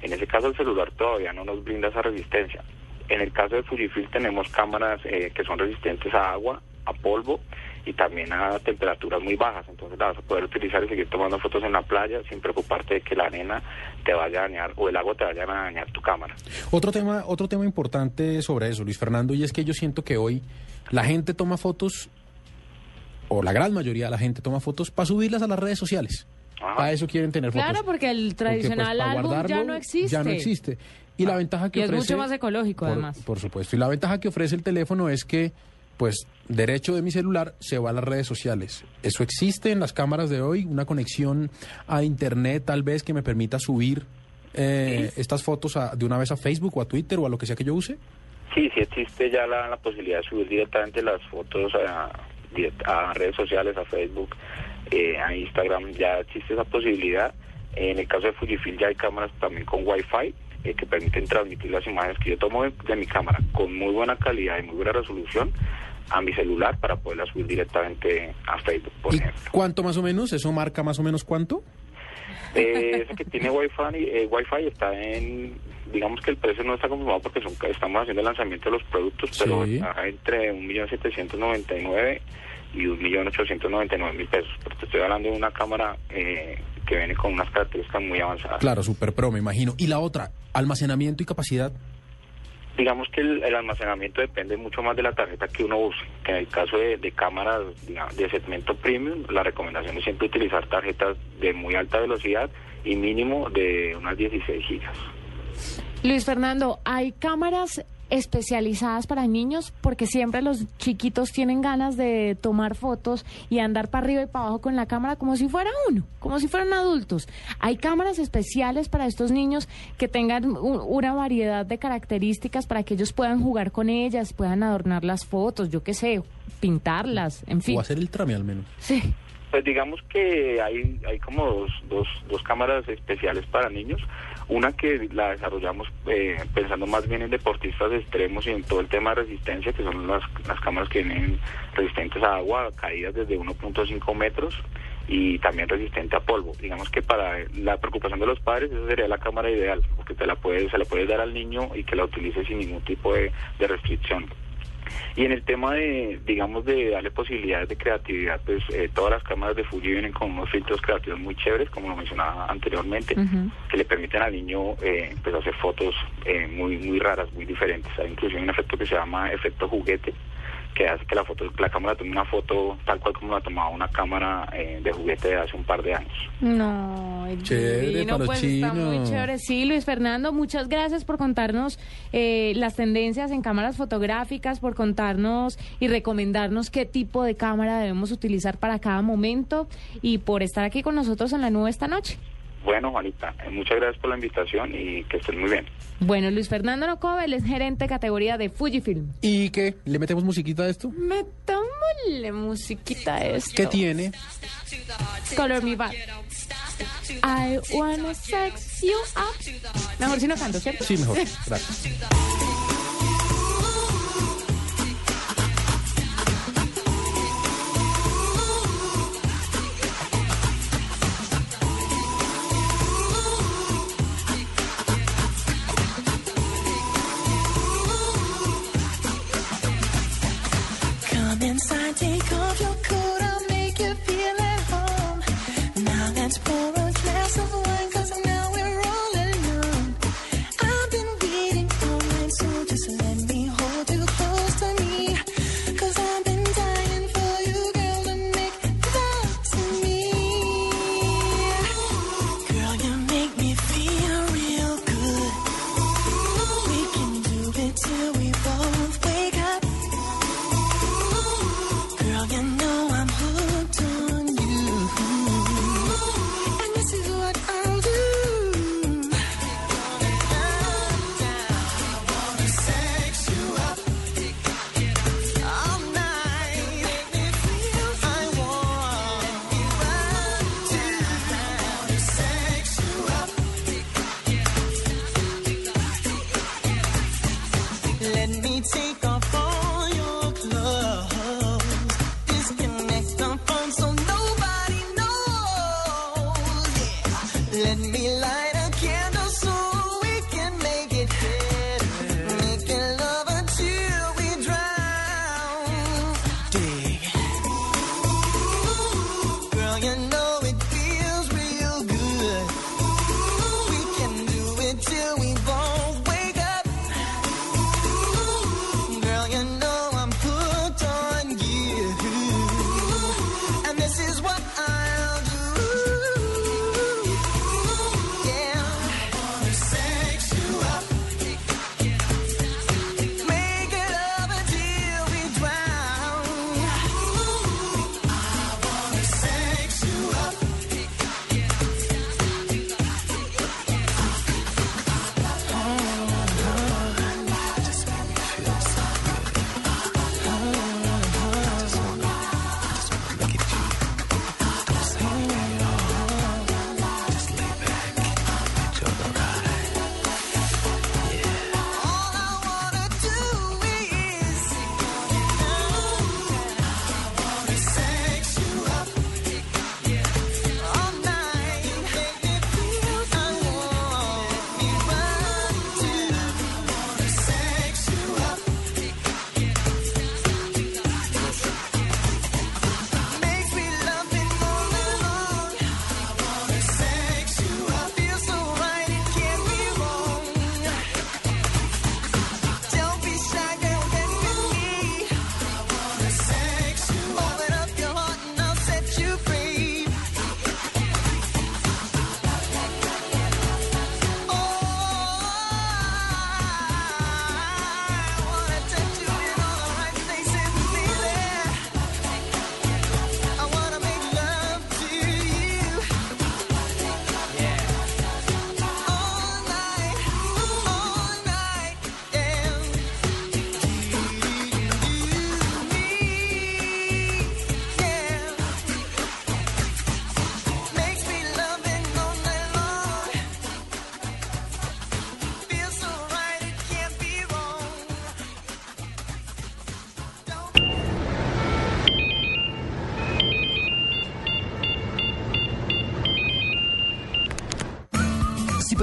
En ese caso el celular todavía no nos brinda esa resistencia. En el caso de Fujifilm tenemos cámaras eh, que son resistentes a agua, a polvo y también a temperaturas muy bajas. Entonces la vas a poder utilizar y seguir tomando fotos en la playa sin preocuparte de que la arena te vaya a dañar o el agua te vaya a dañar tu cámara. Otro tema, otro tema importante sobre eso, Luis Fernando, y es que yo siento que hoy la gente toma fotos, o la gran mayoría de la gente toma fotos para subirlas a las redes sociales. Para eso quieren tener fotos. Claro, porque el Porque, pues, tradicional álbum ya no existe. Ya no existe. Y la ventaja que Y es ofrece... mucho más ecológico, por, además. Por supuesto. Y la ventaja que ofrece el teléfono es que, pues, derecho de mi celular se va a las redes sociales. Eso existe en las cámaras de hoy, una conexión a Internet tal vez que me permita subir eh, estas fotos a- de una vez a Facebook o a Twitter o a lo que sea que yo use. Sí, sí existe ya la, la posibilidad de subir directamente las fotos a, redes sociales, a Facebook, eh, a Instagram, ya existe esa posibilidad. En el caso de Fujifilm ya hay cámaras también con Wi-Fi eh, que permiten transmitir las imágenes que yo tomo de, de mi cámara con muy buena calidad y muy buena resolución a mi celular para poderlas subir directamente a Facebook, por ¿Y ejemplo. cuánto más o menos? ¿Eso marca más o menos cuánto? Eh, ese que tiene Wi-Fi, eh, Wi-Fi está en, digamos que el precio no está confirmado porque son, estamos haciendo el lanzamiento de los productos, pero Sí. está entre 1.799.000 y 1.899.000 pesos. Pero te estoy hablando de una cámara eh, que viene con unas características muy avanzadas. Claro, Super Pro, me imagino. Y la otra, almacenamiento y capacidad. Digamos que el, el almacenamiento depende mucho más de la tarjeta que uno use. Que en el caso de, de cámaras digamos, de segmento premium, la recomendación es siempre utilizar tarjetas de muy alta velocidad y mínimo de unas 16 gigas. Luis Fernando, ¿hay cámaras especializadas para niños? Porque siempre los chiquitos tienen ganas de tomar fotos y andar para arriba y para abajo con la cámara como si fuera uno, como si fueran adultos. ¿Hay cámaras especiales para estos niños que tengan una variedad de características para que ellos puedan jugar con ellas, puedan adornar las fotos, yo qué sé, pintarlas, en fin? O hacer el trame al menos. Sí. Pues digamos que hay, hay como dos, dos, dos cámaras especiales para niños. Una que la desarrollamos eh, pensando más bien en deportistas extremos y en todo el tema de resistencia, que son las, las cámaras que vienen resistentes a agua, caídas desde 1.5 metros y también resistente a polvo. Digamos que para la preocupación de los padres, esa sería la cámara ideal, porque te la puedes, se la puedes dar al niño y que la utilice sin ningún tipo de, de restricción. Y en el tema de, digamos, de darle posibilidades de creatividad, pues eh, todas las cámaras de Fuji vienen con unos filtros creativos muy chéveres, como lo mencionaba anteriormente, que le permiten al niño eh, pues, hacer fotos eh, muy muy raras, muy diferentes. Hay inclusive un efecto que se llama efecto juguete, que hace que la foto, la cámara tome una foto tal cual como la tomaba una cámara eh, de juguete de hace un par de años. No, Chévere, divino, para los pues está muy chévere. Sí, Luis Fernando, muchas gracias por contarnos eh, las tendencias en cámaras fotográficas, por contarnos y recomendarnos qué tipo de cámara debemos utilizar para cada momento y por estar aquí con nosotros en la nube esta noche. Bueno, Juanita, eh, muchas gracias por la invitación y que estén muy bien. Bueno, Luis Fernando Nocobel es gerente de categoría de Fujifilm. ¿Y qué? ¿Le metemos musiquita a esto? Metámosle musiquita a esto. ¿Qué tiene? Color Me Bad. I wanna sex you up. Mejor si no canto, ¿cierto? Sí, mejor. Gracias. Inside, take off your coat, I'll make you feel at home. Now let's pour a glass of wine,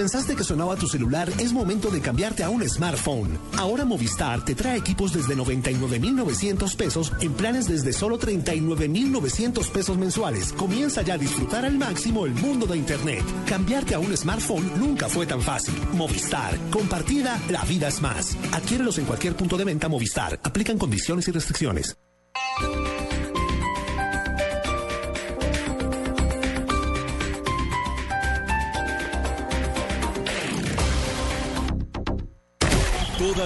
pensaste que sonaba tu celular, es momento de cambiarte a un smartphone. Ahora Movistar te trae equipos desde 99,900 pesos en planes desde solo 39,900 pesos mensuales. Comienza ya a disfrutar al máximo el mundo de Internet. Cambiarte a un smartphone nunca fue tan fácil. Movistar. Compartida, la vida es más. Adquiérelos en cualquier punto de venta Movistar. Aplican condiciones y restricciones.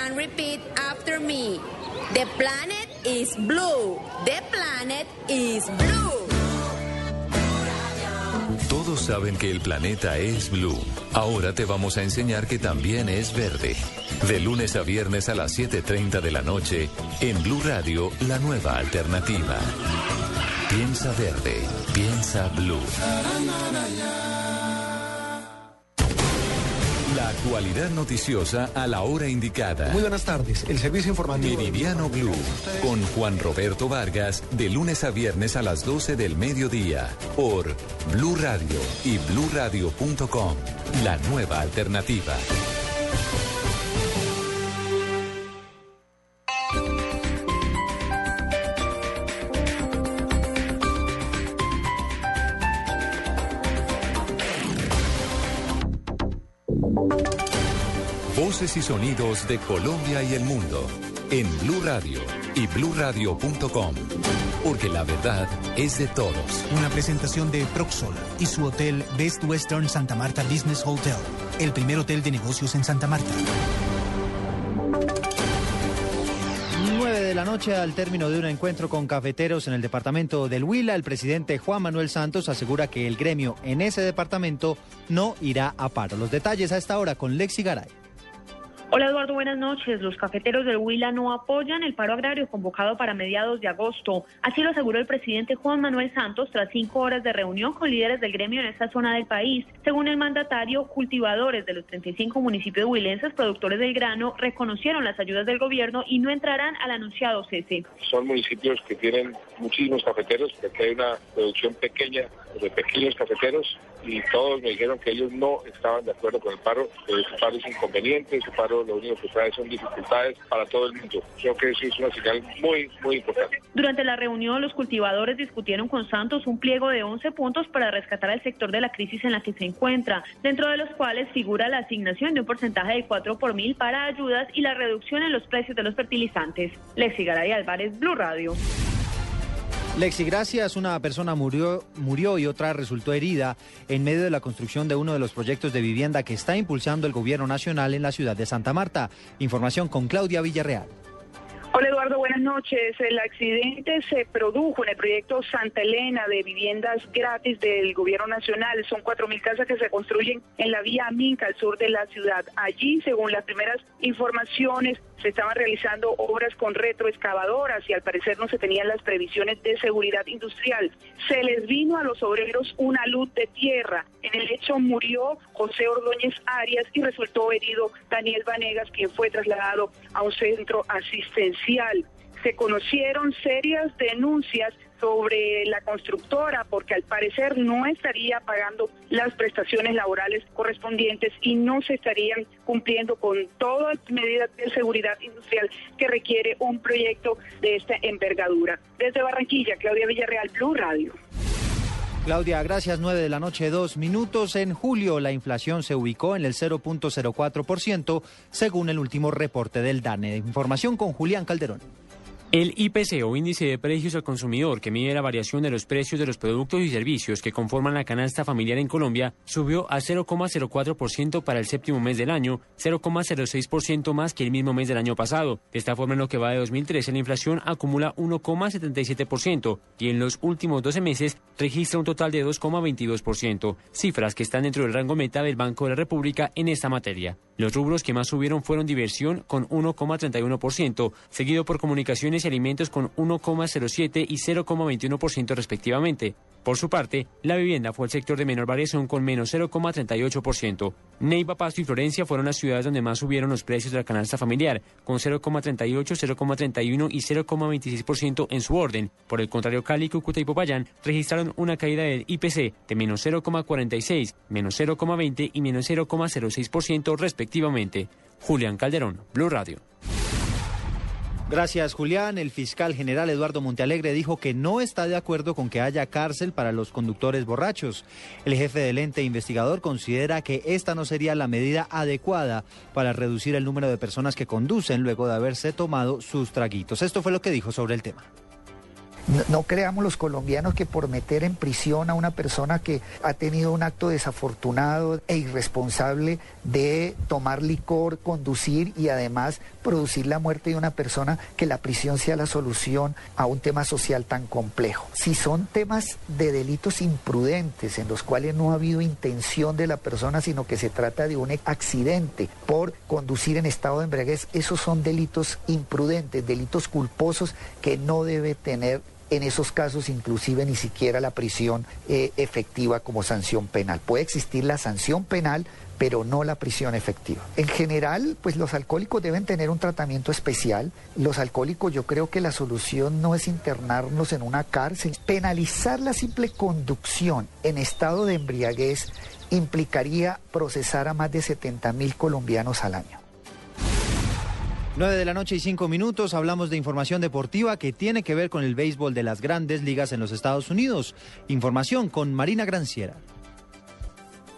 And repeat after me. The planet is blue. The planet is blue. Todos saben que el planeta es blue. Ahora te vamos a enseñar que también es verde. De lunes a viernes a las 7.30 de la noche, en Blue Radio, la nueva alternativa. Piensa verde, piensa blue. La actualidad noticiosa a la hora indicada. Muy buenas tardes. El servicio informativo. Meridiano Blue con Juan Roberto Vargas de lunes a viernes a las 12 del mediodía por Blue Radio y bluradio.com. La nueva alternativa. Voces y sonidos de Colombia y el mundo en Blue Radio y bluradio.com. Porque la verdad es de todos. Una presentación de Proxol y su hotel Best Western Santa Marta Business Hotel, el primer hotel de negocios en Santa Marta. 9 de la noche al término de un encuentro con cafeteros en el departamento del Huila, el presidente Juan Manuel Santos asegura que el gremio en ese departamento no irá a paro. Los detalles a esta hora con Lexi Garay. Hola Eduardo, buenas noches. Los cafeteros del Huila no apoyan el paro agrario convocado para mediados de agosto. Así lo aseguró el presidente Juan Manuel Santos tras cinco horas de reunión con líderes del gremio en esta zona del país. Según el mandatario, cultivadores de los 35 municipios huilenses productores del grano reconocieron las ayudas del gobierno y no entrarán al anunciado cese. Son municipios que tienen muchísimos cafeteros, porque hay una producción pequeña de pequeños cafeteros y todos me dijeron que ellos no estaban de acuerdo con el paro, que ese paro es inconveniente, ese paro lo único que trae son dificultades para todo el mundo. Creo que eso es una señal muy, muy importante. Durante la reunión, los cultivadores discutieron con Santos un pliego de 11 puntos para rescatar al sector de la crisis en la que se encuentra, dentro de los cuales figura la asignación de un porcentaje de 4 por mil para ayudas y la reducción en los precios de los fertilizantes. Lexi Garay Álvarez, Blue Radio. Lexi, gracias. Una persona murió, murió y otra resultó herida en medio de la construcción de uno de los proyectos de vivienda que está impulsando el gobierno nacional en la ciudad de Santa Marta. Información con Claudia Villarreal. Hola Eduardo, buenas noches. El accidente se produjo en el proyecto Santa Elena de viviendas gratis del gobierno nacional. Son 4.000 casas que se construyen en la vía Minca, al sur de la ciudad. Allí, según las primeras informaciones, se estaban realizando obras con retroexcavadoras y al parecer no se tenían las previsiones de seguridad industrial. Se les vino a los obreros una luz de tierra. En el hecho murió José Ordóñez Arias y resultó herido Daniel Vanegas, quien fue trasladado a un centro asistencial. Se conocieron serias denuncias sobre la constructora porque al parecer no estaría pagando las prestaciones laborales correspondientes y no se estarían cumpliendo con todas las medidas de seguridad industrial que requiere un proyecto de esta envergadura. Desde Barranquilla, Claudia Villarreal, Blue Radio. Claudia, gracias. 9 de la noche, dos minutos. En julio la inflación se ubicó en el 0.04% según el último reporte del DANE. Información con Julián Calderón. El IPC o índice de precios al consumidor, que mide la variación de los precios de los productos y servicios que conforman la canasta familiar en Colombia, subió a 0,04% para el séptimo mes del año, 0,06% más que el mismo mes del año pasado. De esta forma, en lo que va de 2013, la inflación acumula 1,77% y en los últimos 12 meses registra un total de 2,22%, cifras que están dentro del rango meta del Banco de la República en esta materia. Los rubros que más subieron fueron diversión con 1,31%, seguido por comunicaciones y alimentos con 1,07 y 0,21% respectivamente. Por su parte, la vivienda fue el sector de menor variación con menos 0,38%. Neiva, Pasto y Florencia fueron las ciudades donde más subieron los precios de la canasta familiar, con 0,38, 0,31 y 0,26% en su orden. Por el contrario, Cali, Cúcuta y Popayán registraron una caída del IPC de menos 0,46, menos 0,20 y menos 0,06% respectivamente. Julián Calderón, Blue Radio. Gracias, Julián. El fiscal general Eduardo Montealegre dijo que no está de acuerdo con que haya cárcel para los conductores borrachos. El jefe del ente investigador considera que esta no sería la medida adecuada para reducir el número de personas que conducen luego de haberse tomado sus traguitos. Esto fue lo que dijo sobre el tema. No, creamos los colombianos que por meter en prisión a una persona que ha tenido un acto desafortunado e irresponsable de tomar licor, conducir y además producir la muerte de una persona, que la prisión sea la solución a un tema social tan complejo. Si son temas de delitos imprudentes en los cuales no ha habido intención de la persona, sino que se trata de un accidente por conducir en estado de embriaguez, esos son delitos imprudentes, delitos culposos que no debe tener en esos casos inclusive ni siquiera la prisión eh, efectiva como sanción penal. Puede existir la sanción penal, pero no la prisión efectiva. En general, pues los alcohólicos deben tener un tratamiento especial. Los alcohólicos yo creo que la solución no es internarnos en una cárcel. Penalizar la simple conducción en estado de embriaguez implicaría procesar a más de 70 mil colombianos al año. 9 de la noche y 5 minutos hablamos de información deportiva que tiene que ver con el béisbol de las grandes ligas en los Estados Unidos. Información con Marina Granciera.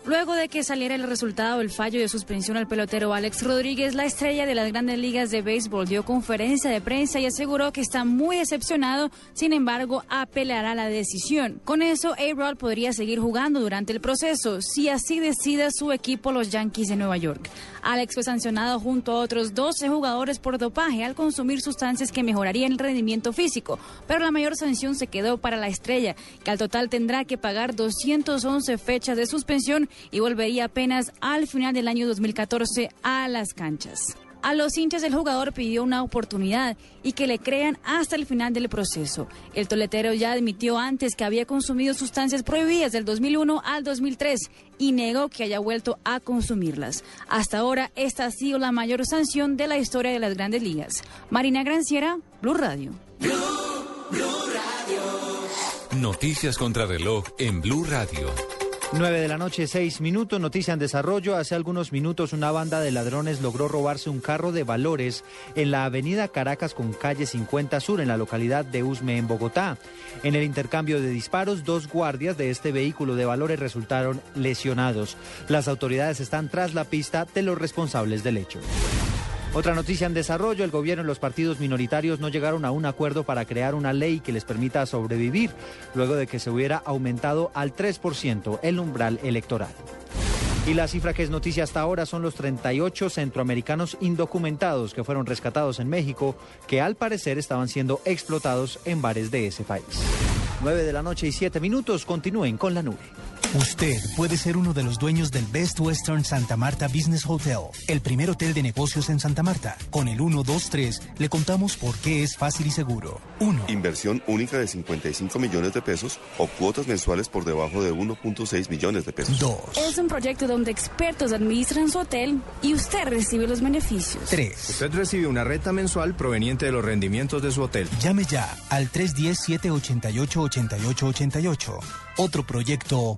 Luego de que saliera el resultado del fallo de suspensión al pelotero Alex Rodríguez, la estrella de las grandes ligas de béisbol dio conferencia de prensa y aseguró que está muy decepcionado, sin embargo, apelará la decisión. Con eso, A-Rod podría seguir jugando durante el proceso, si así decida su equipo, los Yankees de Nueva York. Alex fue sancionado junto a otros 12 jugadores por dopaje al consumir sustancias que mejorarían el rendimiento físico, pero la mayor sanción se quedó para la estrella, que al total tendrá que pagar 211 fechas de suspensión y volvería apenas al final del año 2014 a las canchas. A los hinchas el jugador pidió una oportunidad y que le crean hasta el final del proceso. El toletero ya admitió antes que había consumido sustancias prohibidas del 2001 al 2003 y negó que haya vuelto a consumirlas. Hasta ahora esta ha sido la mayor sanción de la historia de las grandes ligas. Marina Granciera, Blue Radio. Noticias contra reloj en Blue Radio. 9 de la noche, 6 minutos, noticia en desarrollo. Hace algunos minutos una banda de ladrones logró robarse un carro de valores en la avenida Caracas con calle 50 Sur, en la localidad de Usme, en Bogotá. En el intercambio de disparos, dos guardias de este vehículo de valores resultaron lesionados. Las autoridades están tras la pista de los responsables del hecho. Otra noticia en desarrollo, el gobierno y los partidos minoritarios no llegaron a un acuerdo para crear una ley que les permita sobrevivir, luego de que se hubiera aumentado al 3% el umbral electoral. Y la cifra que es noticia hasta ahora son los 38 centroamericanos indocumentados que fueron rescatados en México, que al parecer estaban siendo explotados en bares de ese país. 9 de la noche y 7 minutos, continúen con la nube. Usted puede ser uno de los dueños del Best Western Santa Marta Business Hotel, el primer hotel de negocios en Santa Marta. Con el 123 le contamos por qué es fácil y seguro. 1. Inversión única de 55 millones de pesos o cuotas mensuales por debajo de 1.6 millones de pesos. 2. Es un proyecto donde expertos administran su hotel y usted recibe los beneficios. 3. Usted recibe una renta mensual proveniente de los rendimientos de su hotel. Llame ya al 310-788-8888. Otro proyecto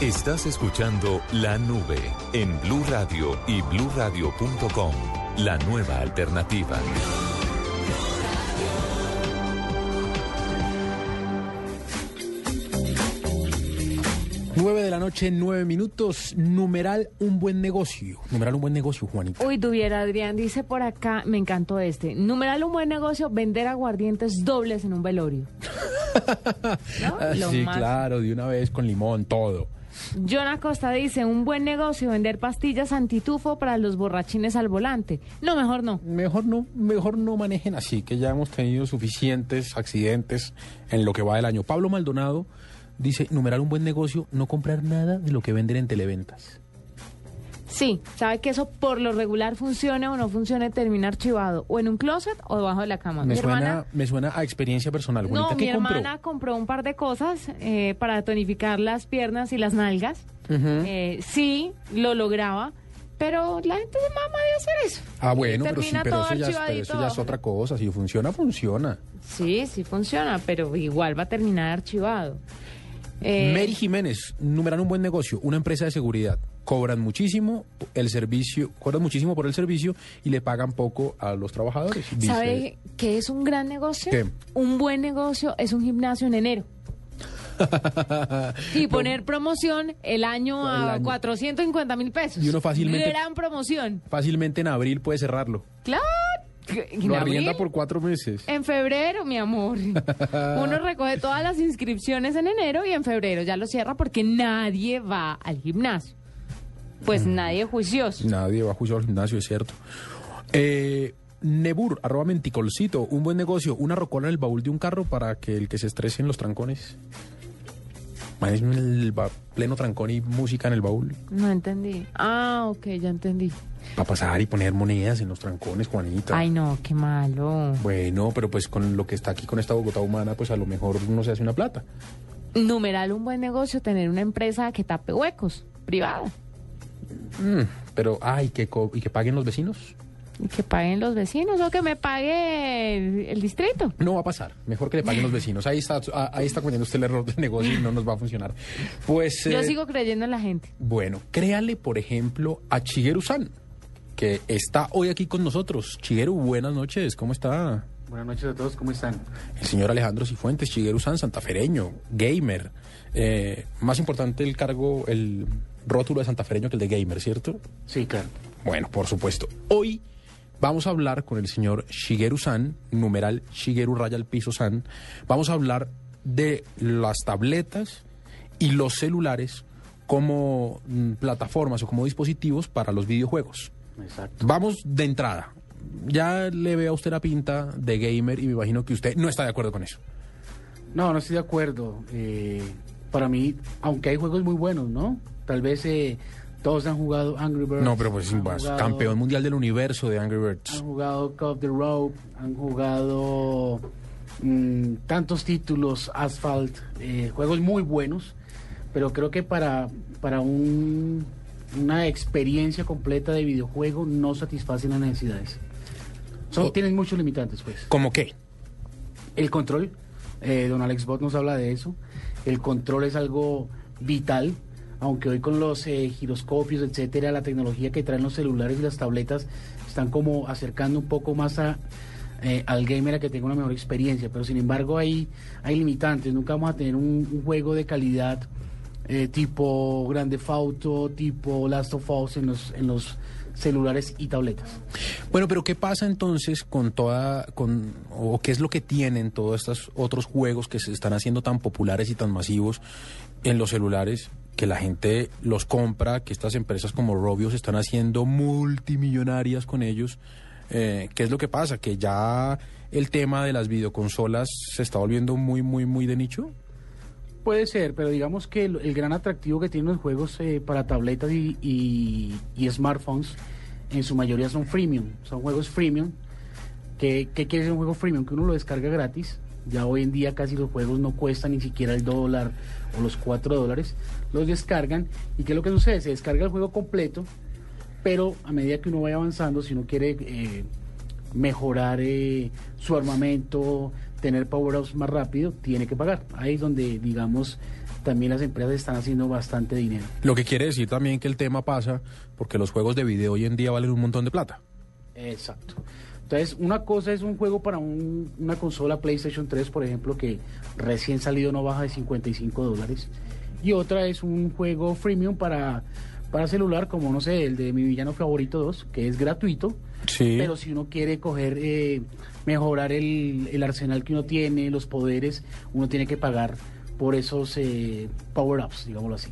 Estás escuchando La Nube en Blue Radio y bluradio.com, la nueva alternativa. 9 de la noche, 9 minutos. Numeral un buen negocio. Numeral un buen negocio, Juanita. Uy, tuviera Adrián, dice por acá, me encantó este. Numeral un buen negocio, vender aguardientes dobles en un velorio. ¿No? Lo sí, más- claro, de una vez con limón, todo. John Acosta dice, un buen negocio, vender pastillas antitufo para los borrachines al volante. No, mejor no. Mejor no, mejor no manejen así, que ya hemos tenido suficientes accidentes en lo que va del año. Pablo Maldonado dice, numeral un buen negocio, no comprar nada de lo que venden en televentas. Sí, sabe que eso por lo regular funcione o no funcione, termina archivado o en un closet o debajo de la cama. Me mi suena, hermana, me suena a experiencia personal. no, mi hermana compró un par de cosas eh, para tonificar las piernas y las nalgas. Eh, sí, lo lograba, pero la gente se mama de hacer eso. Ah, bueno, pero, sí, pero, eso ya, es- pero eso ya es otra cosa. Si funciona, funciona. Sí, sí funciona, pero igual va a terminar archivado. Eh, Mary Jiménez, numeral un buen negocio, una empresa de seguridad. Cobran muchísimo el servicio, cobran muchísimo por el servicio y le pagan poco a los trabajadores. ¿Sabe qué es un gran negocio? ¿Qué? Un buen negocio es un gimnasio en enero. Y poner promoción el año El a año. 450 mil pesos. Y uno fácilmente- Gran promoción. Fácilmente en abril puede cerrarlo. Claro. ¿En Lo abril? arrienda por cuatro meses. En febrero, mi amor. Uno recoge todas las inscripciones en enero y en febrero ya lo cierra porque nadie va al gimnasio. Pues Mm. nadie juicioso. Nadie va a juiciar al gimnasio, es cierto. Eh, Nebur, arroba menticolcito, un buen negocio, una rocola en el baúl de un carro para que el que se estrese en los trancones. Imagínense el ba- pleno trancón y música en el baúl. No entendí. Ah, ok, ya entendí. Para pasar y poner monedas en los trancones, Juanita. Ay, no, qué malo. Bueno, pero pues con lo que está aquí con esta Bogotá humana, pues a lo mejor no se hace una plata. Numeral un buen negocio, tener una empresa que tape huecos, privada. Mm, pero, ay, que co- y que paguen los vecinos. Y que paguen los vecinos o que me pague el, el distrito. No va a pasar. Mejor que le paguen los vecinos. Ahí está, a- ahí está cometiendo usted el error de negocio y no nos va a funcionar. Pues, Yo eh, sigo creyendo en la gente. bueno, créale, por ejemplo, a Shigeru-san, que está hoy aquí con nosotros. Shigeru, buenas noches. ¿Cómo está? Buenas noches a todos, ¿cómo están? El señor Alejandro Cifuentes, Shigeru-san, santafereño, gamer. Eh, más importante el cargo, el rótulo de santafereño que el de gamer, ¿cierto? Sí, claro. Bueno, por supuesto. Hoy vamos a hablar con el señor Shigeru-san, numeral Shigeru Raya al Piso San. Vamos a hablar de las tabletas y los celulares como mm, plataformas o como dispositivos para los videojuegos. Exacto. Vamos de entrada. Ya le veo a usted la pinta de gamer y me imagino que usted no está de acuerdo con eso. No, no estoy de acuerdo. Eh, para mí, aunque hay juegos muy buenos, ¿no? Tal vez eh, todos han jugado Angry Birds. No, pero pues jugado- campeón mundial del universo de Angry Birds. Han jugado of the Rope, han jugado mm, tantos títulos, Asphalt, eh, juegos muy buenos, pero creo que para, para un- una experiencia completa de videojuego no satisfacen las necesidades. Son, Tienen muchos limitantes, pues. ¿Cómo qué? El control, eh, don Alex Bot nos habla de eso. El control es algo vital, aunque hoy con los eh, giroscopios, etcétera, la tecnología que traen los celulares y las tabletas están como acercando un poco más a, eh, al gamer a que tenga una mejor experiencia. Pero sin embargo hay, hay limitantes. Nunca vamos a tener un, juego de calidad eh, tipo Grande Auto, tipo Last of Us en los, en los celulares y tabletas. Bueno, pero ¿qué pasa entonces con toda, con, o qué es lo que tienen todos estos otros juegos que se están haciendo tan populares y tan masivos en los celulares? Que la gente los compra, que estas empresas como Robio se están haciendo multimillonarias con ellos. Eh, ¿Qué es lo que pasa? ¿Que ya el tema de las videoconsolas se está volviendo muy, muy, muy de nicho? Puede ser, pero digamos que el, gran atractivo que tienen los juegos eh, para tabletas y, smartphones en su mayoría son freemium, son juegos freemium. ¿Qué, ¿Qué quiere decir un juego freemium? Que uno lo descarga gratis. Ya hoy en día casi los juegos no cuestan ni siquiera el dólar o los cuatro dólares. Los descargan y ¿qué es lo que sucede? Se descarga el juego completo, pero a medida que uno vaya avanzando, si uno quiere eh, mejorar eh, su armamento, tener power-ups más rápido, tiene que pagar. Ahí es donde, digamos, también las empresas están haciendo bastante dinero. Lo que quiere decir también que el tema pasa porque los juegos de video hoy en día valen un montón de plata. Exacto. Entonces, una cosa es un juego para un- una consola PlayStation 3, por ejemplo, que recién salido no baja de 55 dólares. Y otra es un juego freemium para, para celular, como no sé, el de mi villano favorito 2, que es gratuito. Sí. Pero si uno quiere coger, eh, mejorar el, el arsenal que uno tiene, los poderes, uno tiene que pagar por esos eh, power-ups, digámoslo así.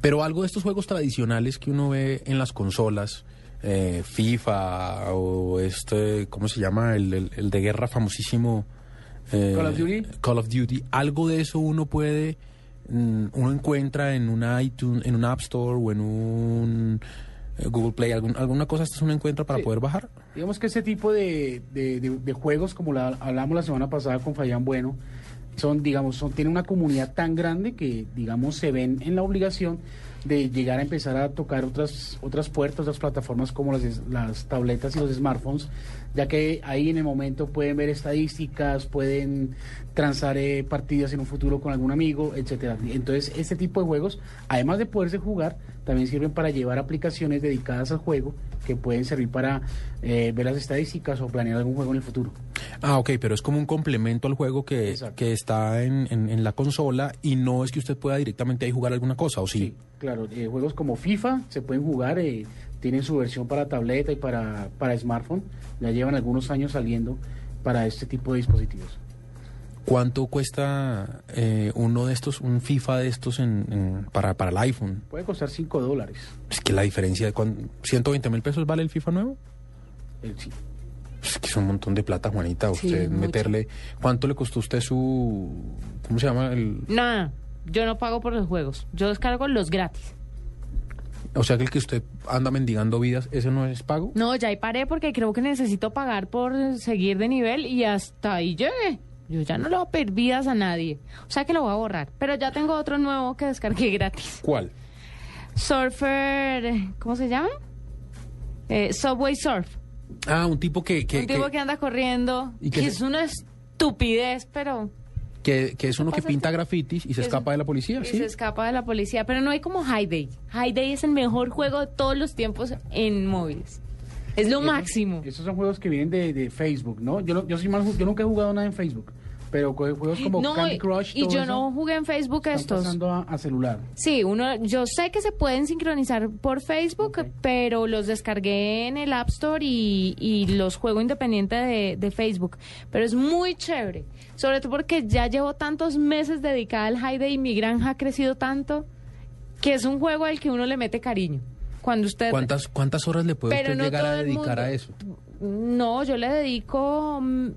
Pero algo de estos juegos tradicionales que uno ve en las consolas, eh, FIFA o este, ¿cómo se llama? El, el- el de guerra famosísimo. eh, Call of Duty. Call of Duty. Algo de eso uno puede, uno encuentra en una iTunes, en un App Store o en un eh, Google Play, algún- alguna cosa estas uno encuentra para Sí. poder bajar. Digamos que ese tipo de, de- de- de juegos, como la, hablamos la semana pasada con Fayán Bueno, son, digamos, son, tienen una comunidad tan grande que, digamos, se ven en la obligación de llegar a empezar a tocar otras, otras puertas, otras plataformas como las, las tabletas y los smartphones, ya que ahí en el momento pueden ver estadísticas, pueden transar eh, partidas en un futuro con algún amigo, etcétera. Entonces, este tipo de juegos, además de poderse jugar, también sirven para llevar aplicaciones dedicadas al juego que pueden servir para eh, ver las estadísticas o planear algún juego en el futuro. Ah, ok, pero es como un complemento al juego que, que está en, en- en la consola y no es que usted pueda directamente ahí jugar alguna cosa, ¿o sí? Claro, eh, juegos como FIFA se pueden jugar, eh, tienen su versión para tableta y para, para smartphone, ya llevan algunos años saliendo para este tipo de dispositivos. ¿Cuánto cuesta eh, uno de estos, un FIFA de estos en, en- para, para el iPhone? Puede costar 5 dólares. Es que la diferencia de cuán- 120 mil pesos vale el FIFA nuevo. Eh, sí. Es que es un montón de plata, Juanita. Sí, Usted mucho. meterle. ¿Cuánto le costó a usted su. ¿Cómo se llama? El, Nada, yo no pago por los juegos. Yo descargo los gratis. o sea, que el que usted anda mendigando vidas, ¿ese no es pago? No, ya ahí paré porque creo que necesito pagar por seguir de nivel y hasta ahí llegué. Yo ya no le voy a nadie. O sea que lo voy a borrar. Pero ya tengo otro nuevo que descargué gratis. ¿Cuál? Surfer, ¿cómo se llama? Eh, Subway Surf. Ah, un tipo que. que Un tipo que- que anda corriendo. ¿Y que es una estupidez, pero... que, que es uno que pinta grafitis y se Es- escapa de la policía, y ¿sí? se escapa de la policía. Pero no hay como High Day. High Day es el mejor juego de todos los tiempos en móviles. Es lo Esos- máximo. Esos son juegos que vienen de, de Facebook, ¿no? Yo, yo, soy mal yo nunca he jugado nada en Facebook, pero juegos como No, Candy y- Crush y todo yo eso, no jugué en Facebook están estos. pasando a, a celular. Sí, uno, yo sé que se pueden sincronizar por Facebook, pero los descargué en el App Store y, y los juego independiente de, de Facebook. Pero es muy chévere, sobre todo porque ya llevo tantos meses dedicada al High Day y mi granja ha crecido tanto que es un juego al que uno le mete cariño. Cuando usted... ¿Cuántas, ¿Cuántas horas le puede usted no llegar a dedicar a eso? No, yo le dedico mm,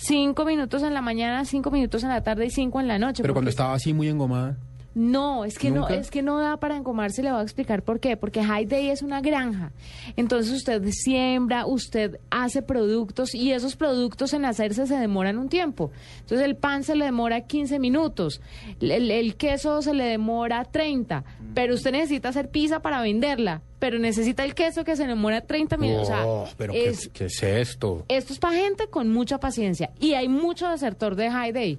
cinco minutos en la mañana, cinco minutos en la tarde y cinco en la noche. Pero cuando estaba así muy engomada. No, es que ¿Nunca? no, es que no da para engomarse, le voy a explicar por qué. Porque High Day es una granja. Entonces usted siembra, usted hace productos y esos productos en hacerse se demoran un tiempo. Entonces el pan se le demora 15 minutos, el, el queso se le demora 30, pero usted necesita hacer pizza para venderla, pero necesita el queso que se demora 30 minutos. O sea, Oh, pero ¿qué- ¿qué, es esto? esto es para gente con mucha paciencia y hay mucho desertor de High Day.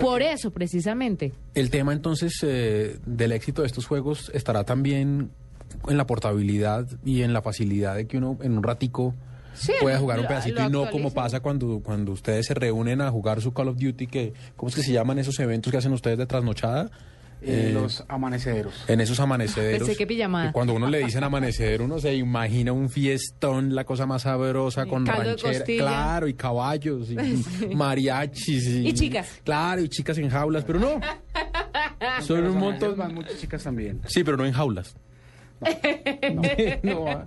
Por eso, precisamente. El tema entonces eh, del éxito de estos juegos estará también en la portabilidad y en la facilidad de que uno en un ratico Sí, pueda jugar un pedacito lo y no como pasa cuando, cuando ustedes se reúnen a jugar su Call of Duty, que ¿cómo es que se llaman esos eventos que hacen ustedes de trasnochada? Eh, Eh, los amanecederos. en esos amanecederos. Pensé que pijamada. Cuando uno le dicen amanecer, uno se imagina un fiestón, la cosa más sabrosa, con ranchera, claro, y caballos, y Sí. mariachis. Y, Y chicas. Claro, y chicas en jaulas, pero no. Son un montón. van muchas chicas también. Sí, pero no en jaulas. No.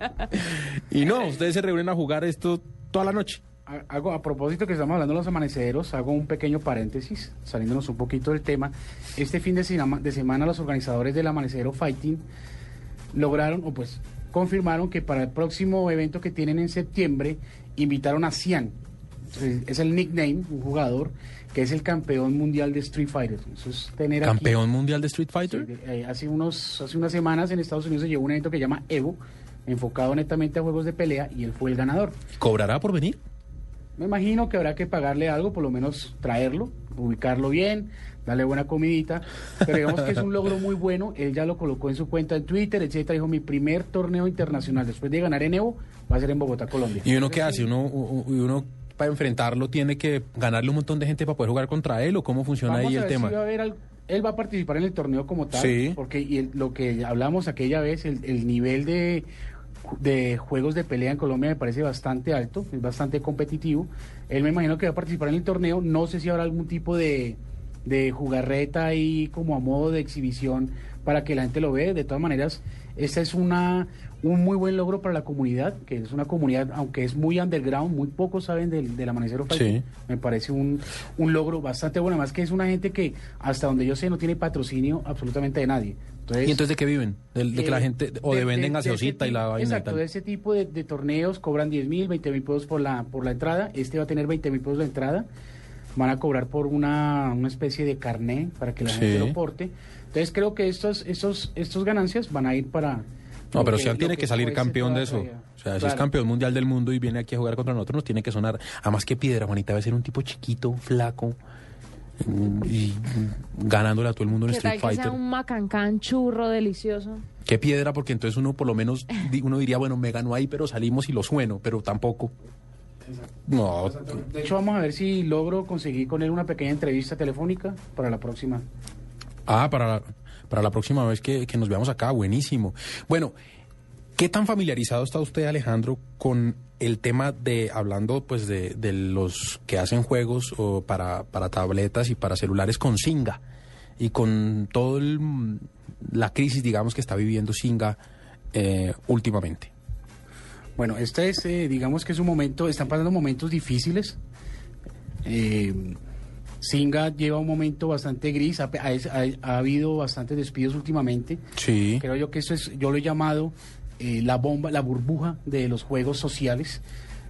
Y no, ustedes se reúnen a jugar esto toda la noche. Ha- Hago, a propósito que estamos hablando de los amaneceros, hago un pequeño paréntesis, saliéndonos un poquito del tema. Este fin de, sema- de semana los organizadores del Amanecero Fighting lograron, o pues confirmaron que para el próximo evento que tienen en septiembre, invitaron a Cian. Entonces, Es el nickname, un jugador que es el campeón mundial de Street Fighter. Eso es tener aquí- Campeón mundial de Street Fighter. Sí, eh, hace, unos, hace unas semanas en Estados Unidos se llevó un evento que se llama Evo, enfocado netamente a juegos de pelea, y él fue el ganador. ¿Cobrará por venir? Me imagino que habrá que pagarle algo, por lo menos traerlo, ubicarlo bien, darle buena comidita. Pero digamos que es un logro muy bueno. Él ya lo colocó en su cuenta en Twitter, etcétera. Dijo: Mi primer torneo internacional después de ganar en Evo va a ser en Bogotá, Colombia. ¿Y uno qué hace? ¿Uno, uno para enfrentarlo tiene que ganarle un montón de gente para poder jugar contra él o cómo funciona Vamos ahí a el ver tema? si va a haber al- él va a participar en el torneo como tal, Sí. porque y el- lo que hablamos aquella vez, el, el nivel de, de juegos de pelea en Colombia me parece bastante alto, es bastante competitivo. Él me imagino que va a participar en el torneo, no sé si habrá algún tipo de, de jugarreta ahí como a modo de exhibición para que la gente lo vea. De todas maneras, esta es una un muy buen logro para la comunidad, que es una comunidad, aunque es muy underground, muy pocos saben del, del Amanecer. Sí. Me parece un, un logro bastante bueno, además que es una gente que hasta donde yo sé no tiene patrocinio absolutamente de nadie. Entonces, ¿Y entonces de qué viven? ¿De, de que la eh, gente, o de, venden ese gaseosita y la vaina y Exacto, tal? de ese tipo de, de torneos cobran 10 mil, 20 mil pesos por la, por la entrada. Este va a tener 20 mil pesos de entrada. Van a cobrar por una, una especie de carné para que la Sí. gente lo porte. Entonces creo que estos, estos, estos ganancias van a ir para... No, pero que- Sean tiene que, salir fuese campeón de eso. O sea, si es Claro. campeón mundial del mundo y viene aquí a jugar contra nosotros, nos tiene que sonar. Además, que piedra, Juanita, debe ser un tipo chiquito, flaco, y ganándole a todo el mundo en ¿Qué tal Street que sea Fighter. un macancán churro delicioso? Qué piedra, porque entonces uno por lo menos, uno diría, bueno, me ganó ahí, pero salimos y lo sueno, pero tampoco. No, De hecho, vamos a ver si logro conseguir con él una pequeña entrevista telefónica para la próxima. Ah, para la, para la próxima vez que, que nos veamos acá, buenísimo. Bueno, ¿qué tan familiarizado está usted, Alejandro, con el tema de, hablando pues de, de los que hacen juegos o para, para tabletas y para celulares con Singa? Y con toda la crisis, digamos, que está viviendo Singa eh, últimamente. Bueno, este es, eh, digamos que es un momento, están pasando momentos difíciles. Eh, Singa lleva un momento bastante gris, ha, ha- ha habido bastantes despidos últimamente. Sí. Creo yo que eso es, yo lo he llamado eh, la bomba, la burbuja de los juegos sociales.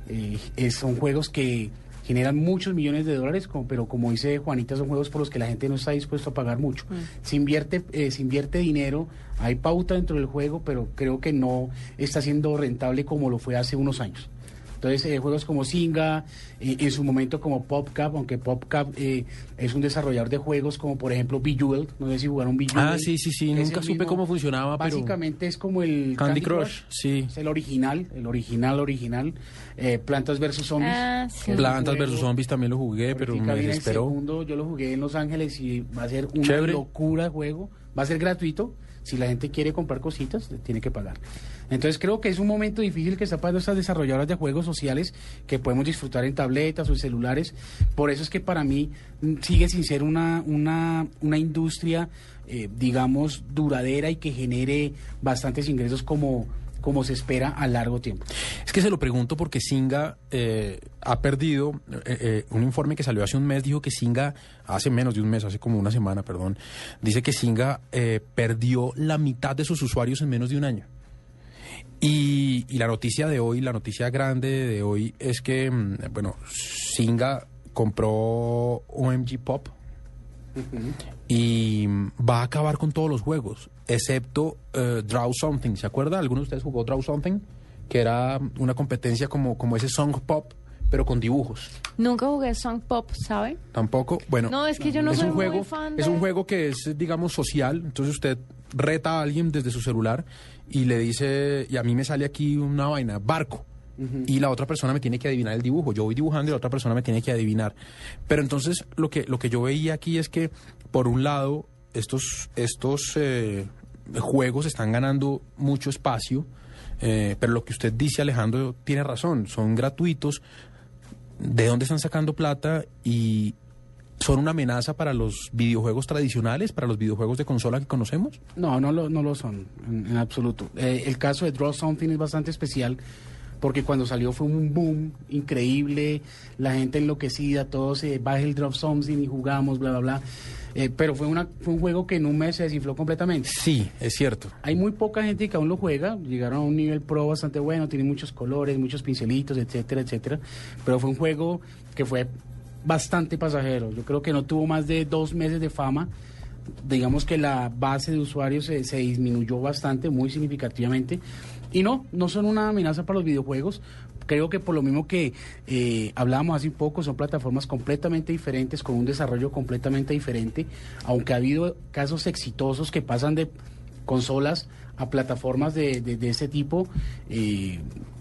Eh, es- son juegos que generan muchos millones de dólares, como- pero como dice Juanita, son juegos por los que la gente no está dispuesto a pagar mucho. Se invierte, eh, se invierte dinero, hay pauta dentro del juego, pero creo que no está siendo rentable como lo fue hace unos años. Entonces, eh, juegos como Singa, eh, en su momento como PopCap, aunque PopCap eh, es un desarrollador de juegos como por ejemplo Bejeweled, no sé si jugaron Bejeweled. Ah, sí, sí, sí, nunca supe cómo funcionaba, pero- Básicamente es como el Candy Crush, sí. Es el original, el original, original. Eh, Plantas versus Zombies. Ah, sí. Plantas versus Zombies también lo jugué, pero me desesperó. segundo, yo lo jugué en Los Ángeles y va a ser una Chévere. locura de juego. Va a ser gratuito. Si la gente quiere comprar cositas, le tiene que pagar. Entonces creo que es un momento difícil que está pasando estas desarrolladoras de juegos sociales que podemos disfrutar en tabletas o en celulares. Por eso es que para mí mm, sigue sin ser una, una, una industria, eh, digamos, duradera y que genere bastantes ingresos como como se espera a largo tiempo. Es que se lo pregunto porque Singa eh, ha perdido, eh, eh, un informe que salió hace un mes dijo que Singa, hace menos de un mes, hace como una semana, perdón, dice que Singa eh, perdió la mitad de sus usuarios en menos de un año. Y, y la noticia de hoy, la noticia grande de hoy es que, mm, bueno, Singa compró OMG Pop y mm, va a acabar con todos los juegos, excepto eh, Draw Something. ¿Se acuerda? ¿Alguno de ustedes jugó Draw Something? Que era una competencia como, como ese Song Pop, pero con dibujos. Nunca jugué Song Pop, ¿sabe? Tampoco. Bueno, No, es que yo no es soy un muy juego, Es un juego que es, digamos, social. Entonces usted reta a alguien desde su celular y le dice, y a mí me sale aquí una vaina, barco. Y la otra persona me tiene que adivinar el dibujo. Yo voy dibujando y la otra persona me tiene que adivinar. Pero entonces lo que, lo que yo veía aquí es que, por un lado, estos, estos eh, juegos están ganando mucho espacio. eh, pero lo que usted dice, Alejandro, tiene razón. Son gratuitos. ¿De dónde están sacando plata? Y, son una amenaza para los videojuegos tradicionales, para los videojuegos de consola que conocemos? No, no lo, no lo son, en, en absoluto. Eh, el caso de Draw Something es bastante especial porque cuando salió fue un boom increíble, la gente enloquecida, todos se baja el Draw Something y jugamos, bla, bla, bla. Eh, pero fue, una, fue un juego que en un mes se desinfló completamente. Sí, es cierto. Hay muy poca gente que aún lo juega, llegaron a un nivel pro bastante bueno, tiene muchos colores, muchos pincelitos, etcétera, etcétera. Pero fue un juego que fue bastante pasajero. Yo creo que no tuvo más de dos meses de fama. Digamos que la base de usuarios se, se disminuyó bastante, muy significativamente. Y no, no son una amenaza para los videojuegos. Creo que por lo mismo que eh, hablábamos hace poco, son plataformas completamente diferentes, con un desarrollo completamente diferente, aunque ha habido casos exitosos que pasan de consolas a plataformas de, de, de ese tipo, eh,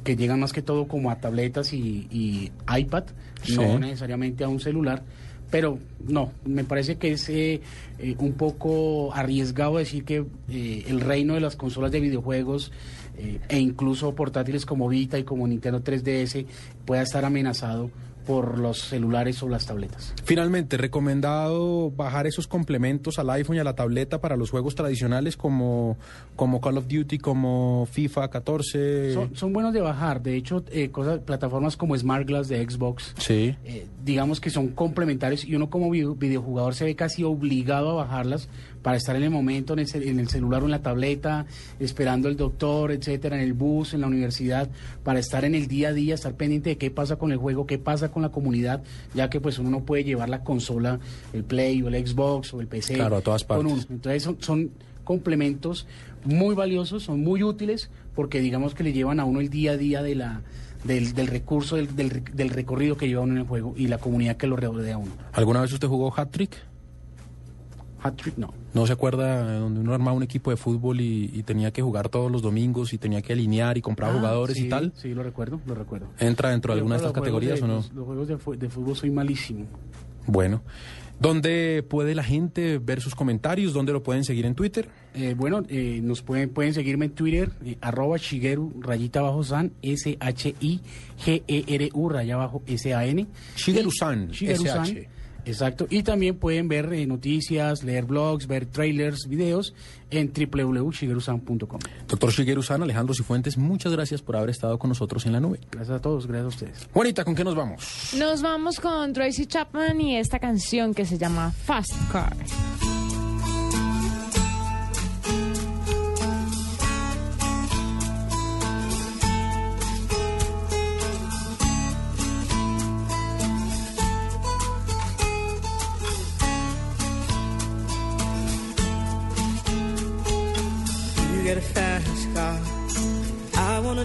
que llegan más que todo como a tabletas y, y iPad, Sí. no necesariamente a un celular. Pero no, me parece que es eh, eh, un poco arriesgado decir que eh, el reino de las consolas de videojuegos eh, e incluso portátiles como Vita y como Nintendo 3DS pueda estar amenazado por los celulares o las tabletas. Finalmente, recomendado bajar esos complementos al iPhone y a la tableta para los juegos tradicionales como, como Call of Duty, como FIFA 14. Son, son buenos de bajar, de hecho, eh, cosas, plataformas como Smart Glass de Xbox, Sí. eh, digamos que son complementarios y uno como video- videojugador se ve casi obligado a bajarlas para estar en el momento en el, en el celular o en la tableta, esperando el doctor, etcétera, en el bus, en la universidad, para estar en el día a día, estar pendiente de qué pasa con el juego, qué pasa con la comunidad, ya que pues uno no puede llevar la consola, el Play o el Xbox o el PC Claro, a todas con partes. uno. Entonces son, son complementos muy valiosos, son muy útiles porque digamos que le llevan a uno el día a día de la del, del recurso, del, del, del recorrido que lleva uno en el juego y la comunidad que lo rodea a uno. ¿Alguna vez usted jugó Hat Trick? Hat-trick no. ¿No se acuerda eh, donde uno armaba un equipo de fútbol y, y tenía que jugar todos los domingos y tenía que alinear y comprar Ah, jugadores sí, y tal? Sí, lo recuerdo, lo recuerdo. ¿Entra dentro de alguna de estas categorías de- o no? Los, los juegos de, de fútbol soy malísimo. Bueno. ¿Dónde puede la gente ver sus comentarios? ¿Dónde lo pueden seguir en Twitter? Eh, bueno, eh, nos pueden, pueden seguirme en Twitter, eh, arroba Shigeru, rayita abajo San, S-H-I-G-E-R-U, raya abajo S-A-N. Shigeru-san, Shigeru-san, SH. Exacto. Y también pueden ver eh, noticias, leer blogs, ver trailers, videos en www.shigerusan.com. Doctor Shigeru San, Alejandro Cifuentes, muchas gracias por haber estado con nosotros en la nube. Gracias a todos, gracias a ustedes. Juanita, ¿con qué nos vamos? Nos vamos con Tracy Chapman y esta canción que se llama Fast Car.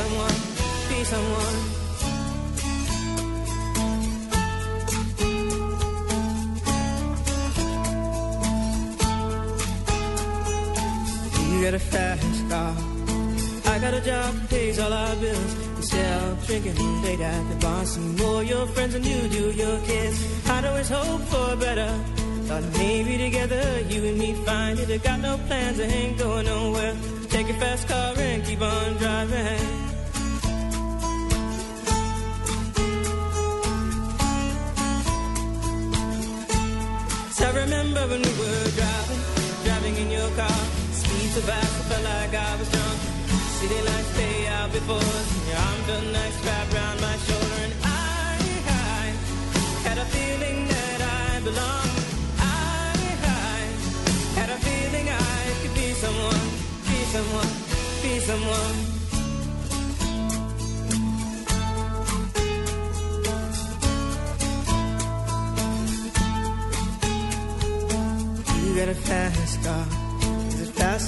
someone, be someone. You got a fast car. I got a job that pays all our bills. Instead of drinking late at the bar, some more your friends than you do your kids. I'd always hope for better. Thought maybe together you and me find it. I got no plans, I ain't going nowhere. Take your fast car and keep on driving. Fast, I felt like I was drunk. City lights stay out before us. and Your arm felt nice wrapped around my shoulder. And I, I had a feeling that I belonged. I, I had a feeling I could be someone, be someone, be someone. You got a fast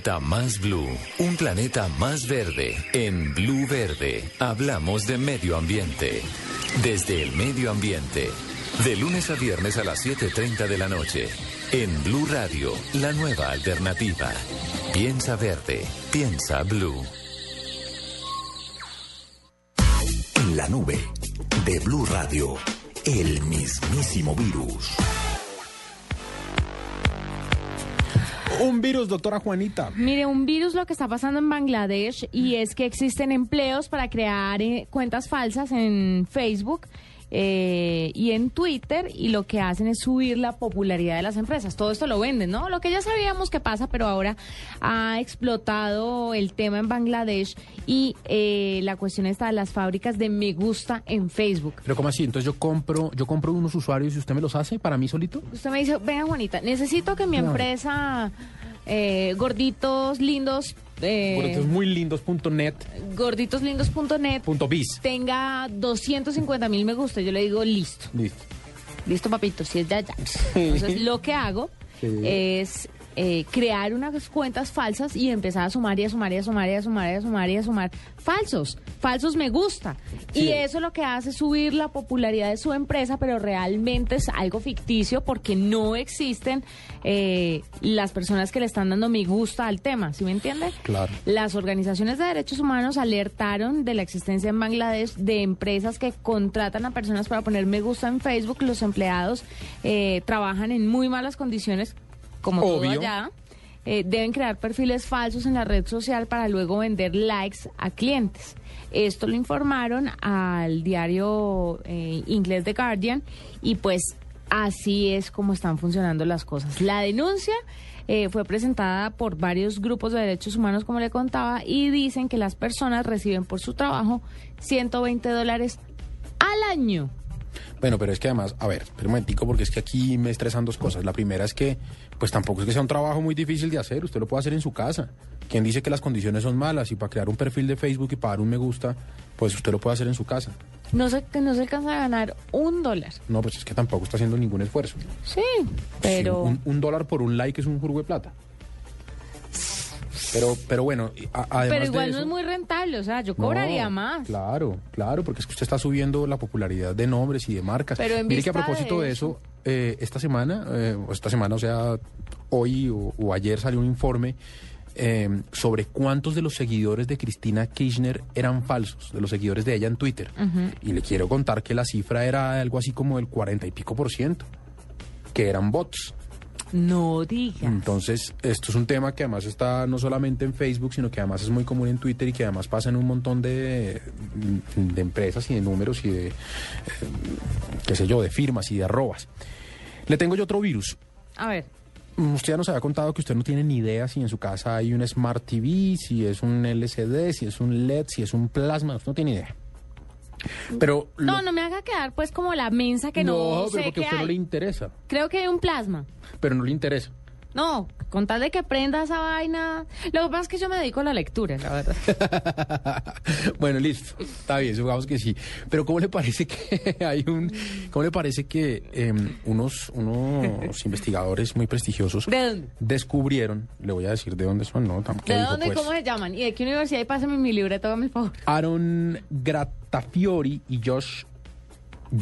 Planeta más blue, un planeta más verde. En Blue Verde hablamos de medio ambiente. Desde el medio ambiente. De lunes a viernes a las 7.30 de la noche. En Blue Radio, la nueva alternativa. Piensa verde, piensa blue. En la nube de Blue Radio, el mismísimo virus. Un virus, doctora Juanita. Mire, un virus lo que está pasando en Bangladesh y es que existen empleos para crear eh, cuentas falsas en Facebook eh, y en Twitter y lo que hacen es subir la popularidad de las empresas. Todo esto lo venden, ¿no? Lo que ya sabíamos que pasa, pero ahora ha explotado el tema en Bangladesh y eh, la cuestión está de las fábricas de me gusta en Facebook. Pero ¿cómo así? Entonces yo compro, yo compro unos usuarios y usted me los hace para mí solito. Usted me dice, venga Juanita, necesito que mi No. empresa eh, gorditos lindos eh, Gorditos muy lindos.net, gorditoslindos.net punto biz. tenga 250 mil me gusta. Yo le digo, listo, Listo. listo papito, si es de allá. Entonces lo que hago Sí. es eh, crear unas cuentas falsas y empezar a sumar y a sumar y a sumar y a sumar y a sumar y a sumar falsos, falsos me gusta. Y eso lo que hace es subir la popularidad de su empresa, pero realmente es algo ficticio porque no existen eh, las personas que le están dando me gusta al tema, ¿sí me entiende? Claro. Las organizaciones de derechos humanos alertaron de la existencia en Bangladesh de empresas que contratan a personas para poner me gusta en Facebook. Los empleados eh, trabajan en muy malas condiciones, como todo Obvio. allá. Eh, deben crear perfiles falsos en la red social para luego vender likes a clientes. Esto lo informaron al diario eh, inglés The Guardian y pues así es como están funcionando las cosas. La denuncia eh, fue presentada por varios grupos de derechos humanos, como le contaba, y dicen que las personas reciben por su trabajo 120 dólares al año. Bueno, pero es que además, a ver, espera un momentico, porque es que aquí me estresan dos cosas. La primera es que, pues tampoco es que sea un trabajo muy difícil de hacer, usted lo puede hacer en su casa. Quien dice que las condiciones son malas y para crear un perfil de Facebook y para dar un me gusta, pues usted lo puede hacer en su casa. No se, no se alcanza a ganar un dólar. No, pues es que tampoco está haciendo ningún esfuerzo. Sí, pero... Sí, un, un dólar por un like es un jurgo de plata. Pero, pero bueno, a- además Pero igual de no es muy rentable, o sea, yo No, cobraría más. Claro, claro, porque es que usted está subiendo la popularidad de nombres y de marcas. Pero en Mire que a propósito de de eso, eh, esta semana, eh, o esta semana, o sea, hoy o, o ayer salió un informe eh, sobre cuántos de los seguidores de Cristina Kirchner eran falsos, de los seguidores de ella en Twitter. Y le quiero contar que la cifra era algo así como el cuarenta y pico por ciento, que eran bots. No diga. Entonces, esto es un tema que además está no solamente en Facebook, sino que además es muy común en Twitter y que además pasa en un montón de, de empresas y de números y de, eh, qué sé yo, de firmas y de arrobas. Le tengo yo otro virus. A ver, Mm, Usted ya nos había contado que usted no tiene ni idea si en su casa hay un Smart TV, si es un LCD, si es un LED, si es un plasma, usted no tiene idea. Pero... no, lo- no me haga quedar pues como la mensa que no, no, pero sé porque a usted no hay. le interesa. Creo que hay un plasma. Pero no le interesa. No, con tal de que prenda esa vaina. Lo que pasa es que yo me dedico a la lectura, la verdad. Bueno, listo. Está bien, supongamos que sí. Pero ¿cómo le parece que hay un... ¿Cómo le parece que em, unos, unos investigadores muy prestigiosos ¿De dónde? descubrieron, le voy a decir de dónde son, no, tampoco ¿De dónde y pues, cómo se llaman? ¿Y de qué universidad? Y pásame mi libreta, hágame el favor. Aaron Grattafiori y Josh,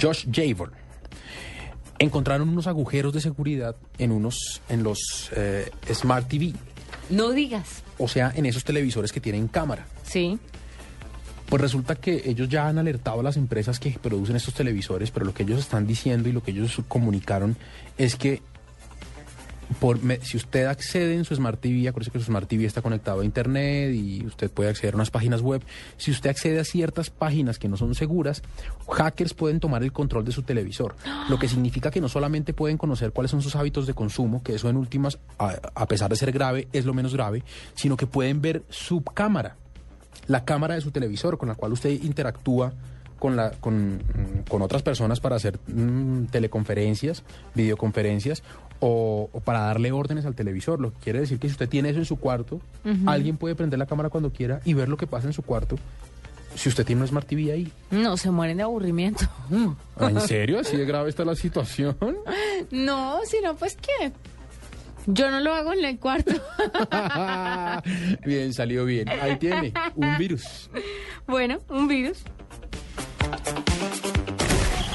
Josh Javor encontraron unos agujeros de seguridad en unos en los eh, Smart TV, No digas. o sea, en esos televisores que tienen cámara. Sí. Pues resulta que ellos ya han alertado a las empresas que producen estos televisores, pero lo que ellos están diciendo y lo que ellos comunicaron es que por, me- si usted accede en su Smart TV, acuérdese que su Smart TV está conectado a Internet y usted puede acceder a unas páginas web. Si usted accede a ciertas páginas que no son seguras, hackers pueden tomar el control de su televisor. Lo que significa que no solamente pueden conocer cuáles son sus hábitos de consumo, que eso en últimas, a, pesar de ser grave, es lo menos grave, sino que pueden ver su cámara la cámara de su televisor con la cual usted interactúa con, la, con, con otras personas para hacer mm, teleconferencias, videoconferencias o, o para darle órdenes al televisor. Lo que quiere decir que si usted tiene eso en su cuarto, alguien puede prender la cámara cuando quiera y ver lo que pasa en su cuarto si usted tiene una Smart TV ahí. No, se mueren de aburrimiento. Ah, ¿En serio? ¿Así de grave está la situación? No, si no, pues qué. Yo no lo hago en el cuarto. bien, salió bien. Ahí tiene, un virus. bueno, un virus.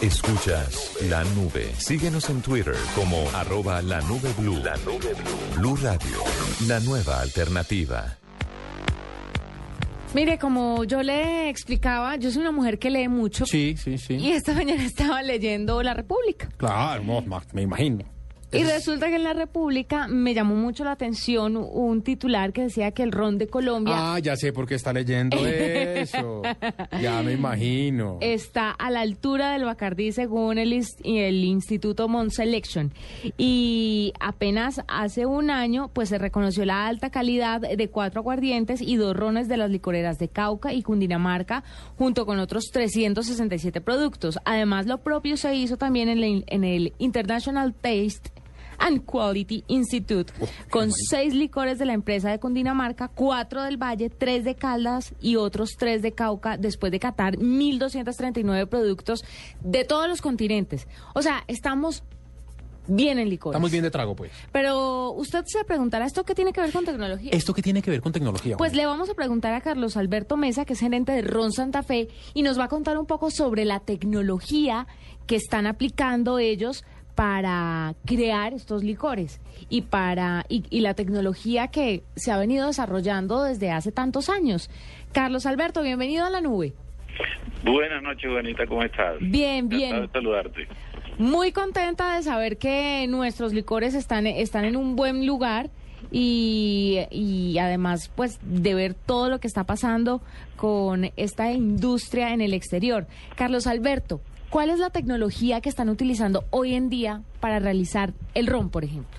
Escuchas la nube. Síguenos en Twitter como arroba la nube blue. La nube blue. Blue Radio, la nueva alternativa. Mire, como yo le explicaba, yo soy una mujer que lee mucho. Sí, sí, sí. Y esta mañana estaba leyendo La República. Claro, me imagino. Y resulta que en la República me llamó mucho la atención un titular que decía que el ron de Colombia Ah, ya sé por qué está leyendo eso. ya me imagino. está a la altura del Bacardí según el, ins- el Instituto Mon Selection. Y apenas hace un año pues se reconoció la alta calidad de cuatro aguardientes y dos rones de las licoreras de Cauca y Cundinamarca junto con otros 367 productos. Además lo propio se hizo también en, la- en el International Taste and Quality Institute, con seis licores de la empresa de Cundinamarca, cuatro del Valle, tres de Caldas y otros tres de Cauca, después de catar 1.239 productos de todos los continentes. O sea, estamos bien en licores. Estamos bien de trago, pues. Pero usted se preguntará, ¿esto qué tiene que ver con tecnología? ¿Esto qué tiene que ver con tecnología? Pues le vamos a preguntar a Carlos Alberto Mesa, que es gerente de Ron Santa Fe, y nos va a contar un poco sobre la tecnología que están aplicando ellos para crear estos licores y para y, y la tecnología que se ha venido desarrollando desde hace tantos años. Carlos Alberto, bienvenido a la nube. Buenas noches, Juanita, ¿cómo estás? Bien, bien. Encantado de saludarte. Muy contenta de saber que nuestros licores están, están en un buen lugar y, y además pues de ver todo lo que está pasando con esta industria en el exterior. Carlos Alberto, ¿cuál es la tecnología que están utilizando hoy en día para realizar el ron, por ejemplo?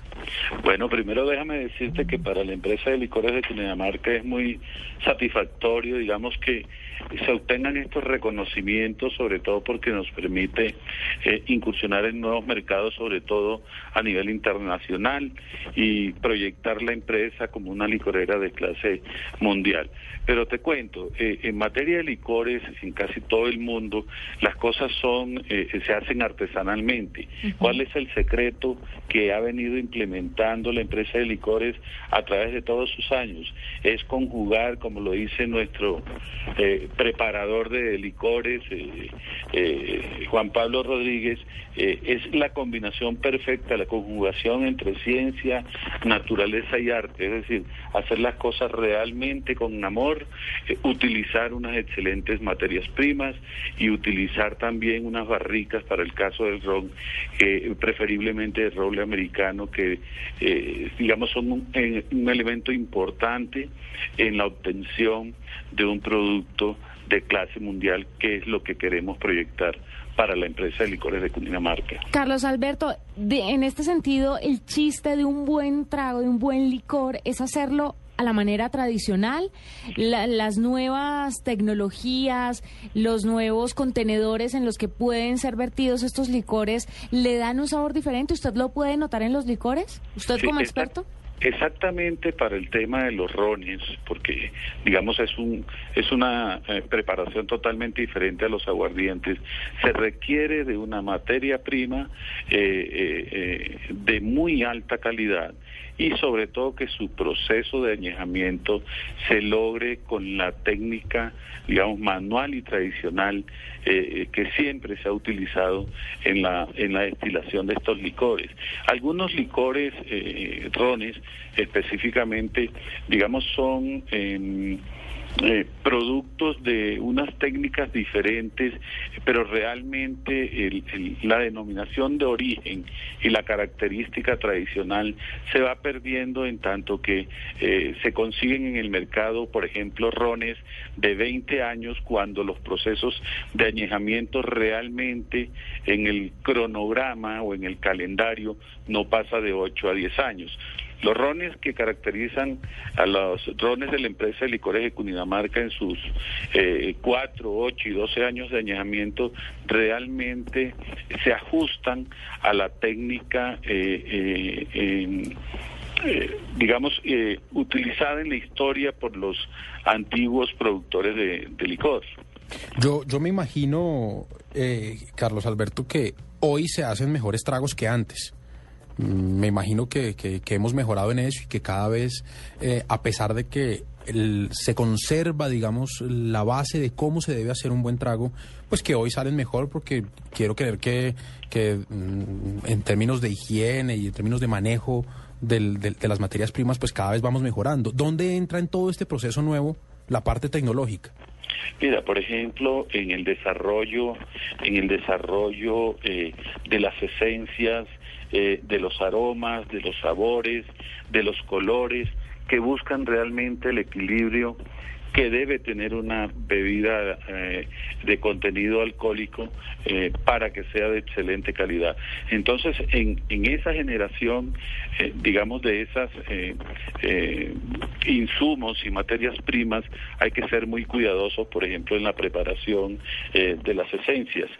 Bueno, primero déjame decirte que para la empresa de licores de Cundinamarca es muy satisfactorio, digamos que se obtengan estos reconocimientos, sobre todo porque nos permite eh, incursionar en nuevos mercados, sobre todo a nivel internacional, y proyectar la empresa como una licorera de clase mundial. Pero te cuento, eh, en materia de licores, en casi todo el mundo, las cosas son, eh, se hacen artesanalmente. ¿Cuál es el secreto que ha venido implementando la empresa de licores a través de todos sus años? Es conjugar, como lo dice nuestro eh, preparador de licores, eh, eh, Juan Pablo Rodríguez, eh, es la combinación perfecta, la conjugación entre ciencia, naturaleza y arte, es decir, hacer las cosas realmente con amor, utilizar unas excelentes materias primas y utilizar también unas barricas para el caso del ron, preferiblemente de roble americano, que eh, digamos son un, un elemento importante en la obtención de un producto de clase mundial, que es lo que queremos proyectar para la empresa de licores de Cundinamarca. Carlos Alberto, de- en este sentido, el chiste de un buen trago, de un buen licor, es hacerlo a la manera tradicional, La- las nuevas tecnologías, los nuevos contenedores en los que pueden ser vertidos estos licores, ¿le dan un sabor diferente? ¿Usted lo puede notar en los licores? ¿Usted Sí, como experto? Exactamente para el tema de los rones, porque digamos es un es una eh, preparación totalmente diferente a los aguardientes. Se requiere de una materia prima eh, eh, de muy alta calidad y sobre todo que su proceso de añejamiento se logre con la técnica, digamos, manual y tradicional eh, que siempre se ha utilizado en la, en la destilación de estos licores. Algunos licores, eh, rones específicamente, digamos, son... em, eh, productos de unas técnicas diferentes, pero realmente el- la denominación de origen y la característica tradicional se va perdiendo en tanto que eh, se consiguen en el mercado, por ejemplo, rones de 20 años cuando los procesos de añejamiento realmente en el cronograma o en el calendario no pasa de 8 a 10 años. Los rones que caracterizan a los rones de la empresa de licores de Cundinamarca en sus eh, 4, 8 y 12 años de añejamiento realmente se ajustan a la técnica, eh, eh, eh, digamos, eh, utilizada en la historia por los antiguos productores de, de licor. Yo, yo me imagino, eh, Carlos Alberto, que hoy se hacen mejores tragos que antes. Me imagino que, que- hemos mejorado en eso y que cada vez, eh, a pesar de que el- se conserva, digamos, la base de cómo se debe hacer un buen trago, pues que hoy salen mejor porque quiero creer que, que mm, en términos de higiene y en términos de manejo del- del- de las materias primas, pues cada vez vamos mejorando. ¿Dónde entra en todo este proceso nuevo la parte tecnológica? Mira, por ejemplo, en el desarrollo, en el desarrollo eh, de las esencias, eh, de los aromas, de los sabores, de los colores, que buscan realmente el equilibrio que debe tener una bebida eh, de contenido alcohólico eh, para que sea de excelente calidad. Entonces, en, en esa generación, eh, digamos, de esas insumos y materias primas, hay que ser muy cuidadosos, por ejemplo, en la preparación de las esencias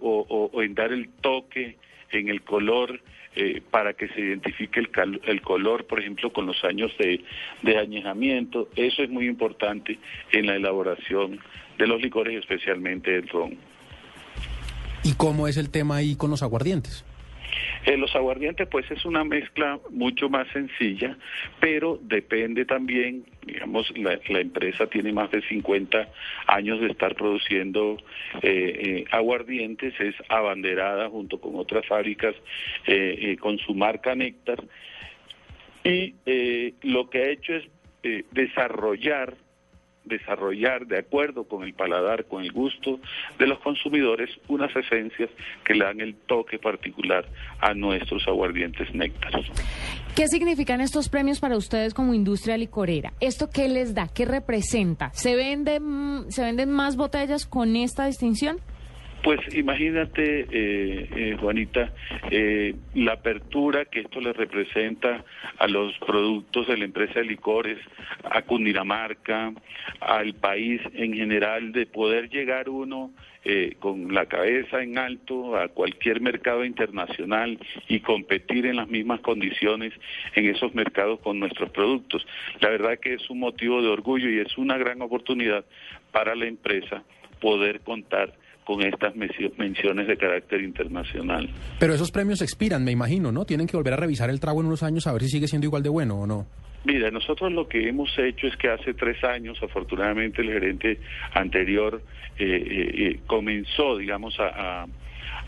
o en dar el toque en el color eh, para que se identifique el, cal- el color, por ejemplo, con los años de, de añejamiento. Eso es muy importante en la elaboración de los licores, especialmente el ron. ¿Y cómo es el tema ahí con los aguardientes? Eh, los aguardientes, pues es una mezcla mucho más sencilla, pero depende también, digamos, la, la empresa tiene más de 50 años de estar produciendo eh, eh, aguardientes, es abanderada junto con otras fábricas eh, con su marca Néctar, y lo que ha hecho es desarrollar desarrollar de acuerdo con el paladar, con el gusto de los consumidores, unas esencias que le dan el toque particular a nuestros aguardientes néctaros. ¿Qué significan estos premios para ustedes como industria licorera? ¿Esto qué les da? ¿Qué representa? ¿Se venden, ¿se venden más botellas con esta distinción? Pues imagínate, eh, eh, Juanita, eh, la apertura que esto le representa a los productos de la empresa de licores, a Cundinamarca, al país en general, de poder llegar uno eh, con la cabeza en alto a cualquier mercado internacional y competir en las mismas condiciones en esos mercados con nuestros productos. La verdad que es un motivo de orgullo y es una gran oportunidad para la empresa poder contar con estas mencio- menciones de carácter internacional. Pero esos premios expiran, me imagino, ¿no? Tienen que volver a revisar el trago en unos años a ver si sigue siendo igual de bueno o no. Mira, nosotros lo que hemos hecho es que hace tres años, afortunadamente, el gerente anterior eh, eh, eh, comenzó, digamos, a, a-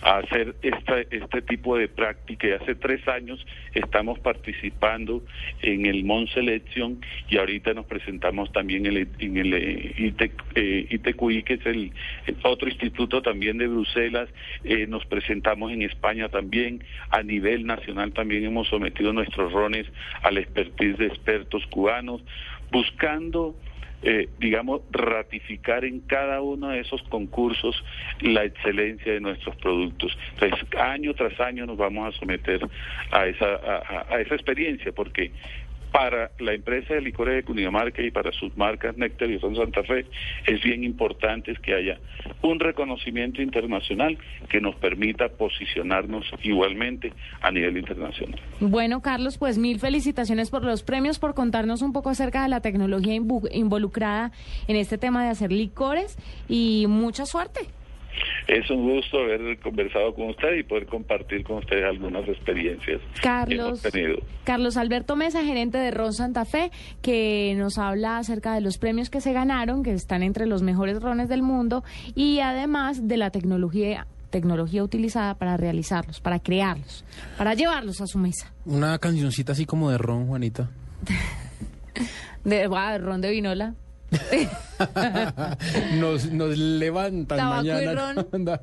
a hacer esta, este tipo de práctica. Hace tres años estamos participando en el Mon Selection y ahorita nos presentamos también en el, en el eh, ITEC, eh, ITQI, que es el, el otro instituto también de Bruselas, Eh, nos presentamos en España también, a nivel nacional también hemos sometido nuestros rones al expertise de expertos cubanos, buscando eh, digamos, ratificar en cada uno de esos concursos la excelencia de nuestros productos. Entonces, año tras año nos vamos a someter a esa, a, a- esa experiencia, porque para la empresa de licores de Cundinamarca y para sus marcas Néctar y Ron Santa Fe es bien importante que haya un reconocimiento internacional que nos permita posicionarnos igualmente a nivel internacional. Bueno, Carlos, pues mil felicitaciones por los premios, por contarnos un poco acerca de la tecnología involucrada en este tema de hacer licores y mucha suerte. Es un gusto haber conversado con usted y poder compartir con ustedes algunas experiencias que Carlos. hemos tenido. Carlos Alberto Mesa, gerente de Ron Santa Fe, que nos habla acerca de los premios que se ganaron, que están entre los mejores rones del mundo, y además de la tecnología tecnología utilizada para realizarlos, para crearlos, para llevarlos a su mesa. Una cancioncita así como de ron, Juanita. De, ah, ron de vinola. nos, nos levantan Tabaco mañana.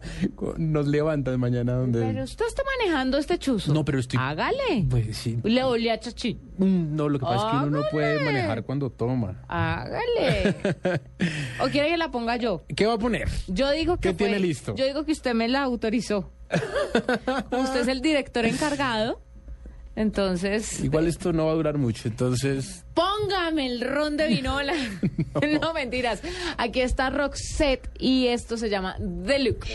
Nos levantan mañana donde. Pero usted está manejando este chuzo. No, pero estoy. Hágale. Pues sí. Le olía a chachín. Mm, No, lo que pasa es que uno no puede manejar cuando toma. Hágale. ¿O quiere que la ponga yo? ¿Qué va a poner? Yo digo que ¿Qué tiene listo? Yo digo que usted me la autorizó. usted es el director encargado. Entonces, Igual esto no va a durar mucho, entonces. póngame el ron de vinola. no. mentiras. Aquí está Roxette y esto se llama The Look.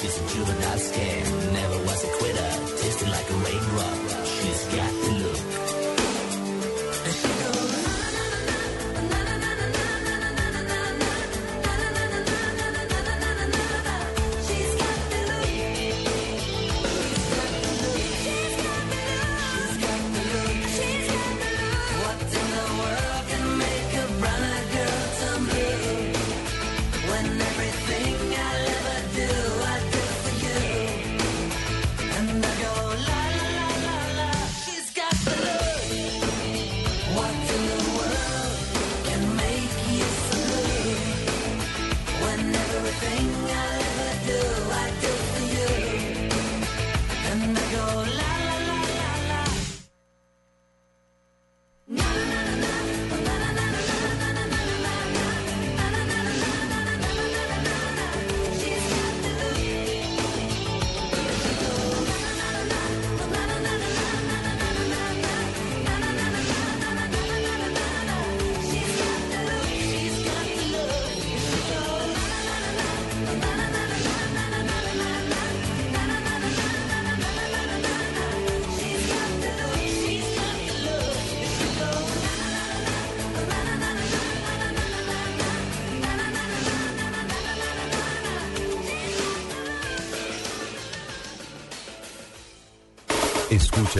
She's a juvenile scam. Never was a quitter, tasting like a raindrop. She's got the look.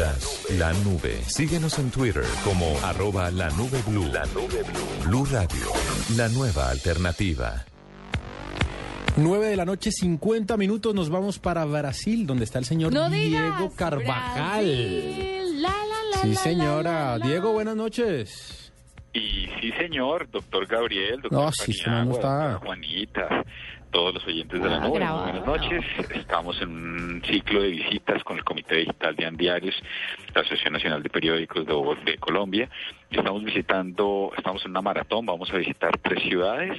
Escuchas la nube. Síguenos en Twitter como arroba la nube blue. La nube blue. Blue Radio. La nueva alternativa. 9 de la noche, 50 minutos, nos vamos para Brasil, donde está el señor No Diego digas, Carvajal. Brasil, la, la, la, Sí, señora. la, la, la. Diego, buenas noches. Y sí, señor, doctor Gabriel, doctor No, sí, Paniagua, está. doctora Juanita, todos los oyentes de la Ah, nube, muy buenas noches. Estamos en un ciclo de visitas con el Comité Digital de Andiarios, la Asociación Nacional de Periódicos de, de Colombia. Estamos visitando, estamos en una maratón, vamos a visitar tres ciudades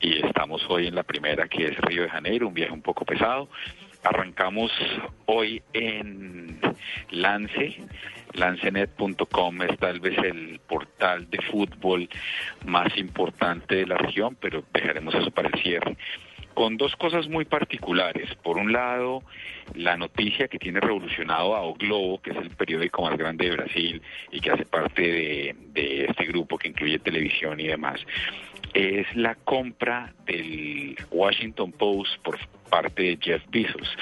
y estamos hoy en la primera que es Río de Janeiro, un viaje un poco pesado. Arrancamos hoy en Lance, lancenet.com es tal vez el portal de fútbol más importante de la región, pero dejaremos eso para el cierre. Con dos cosas muy particulares. Por un lado, la noticia que tiene revolucionado a O Globo, que es el periódico más grande de Brasil y que hace parte de, de este grupo que incluye televisión y demás, es la compra del Washington Post por parte de Jeff Bezos.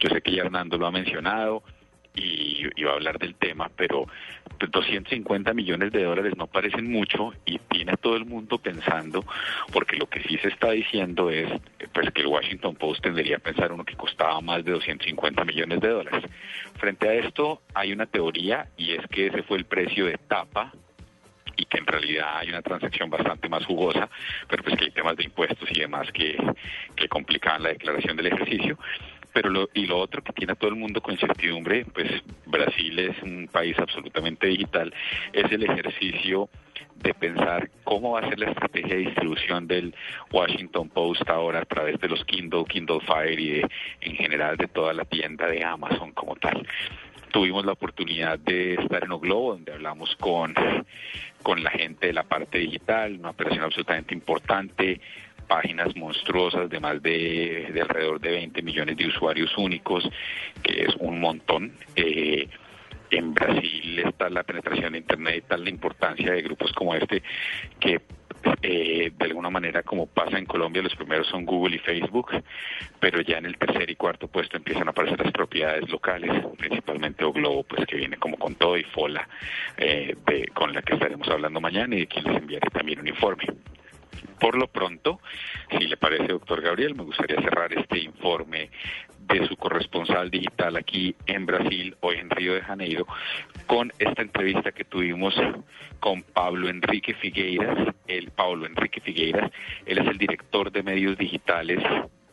Yo sé que ya Hernando lo ha mencionado y iba a hablar del tema, pero 250 millones de dólares no parecen mucho y tiene a todo el mundo pensando, porque lo que sí se está diciendo es pues que el Washington Post tendría a pensar uno que costaba más de 250 millones de dólares. Frente a esto hay una teoría y es que ese fue el precio de tapa y que en realidad hay una transacción bastante más jugosa, pero pues que hay temas de impuestos y demás que, que complicaban la declaración del ejercicio. Pero lo, y lo otro que tiene a todo el mundo con incertidumbre, pues Brasil es un país absolutamente digital, es el ejercicio de pensar cómo va a ser la estrategia de distribución del Washington Post ahora a través de los Kindle, Kindle Fire y de, en general de toda la tienda de Amazon como tal. Tuvimos la oportunidad de estar en Oglobo, donde hablamos con, con la gente de la parte digital, una operación absolutamente importante, páginas monstruosas de más de, de alrededor de 20 millones de usuarios únicos, que es un montón. Eh, en Brasil está la penetración de Internet y tal la importancia de grupos como este que Eh, de alguna manera, como pasa en Colombia, los primeros son Google y Facebook, pero ya en el tercer y cuarto puesto empiezan a aparecer las propiedades locales, principalmente O Globo, pues que viene como con todo y Fola, eh, de, con la que estaremos hablando mañana y de quien les enviaré también un informe. Por lo pronto, si le parece, doctor Gabriel, me gustaría cerrar este informe de su corresponsal digital aquí en Brasil, hoy en Río de Janeiro, con esta entrevista que tuvimos con Pablo Enrique Figueiras. El Pablo Enrique Figueiras, él es el director de medios digitales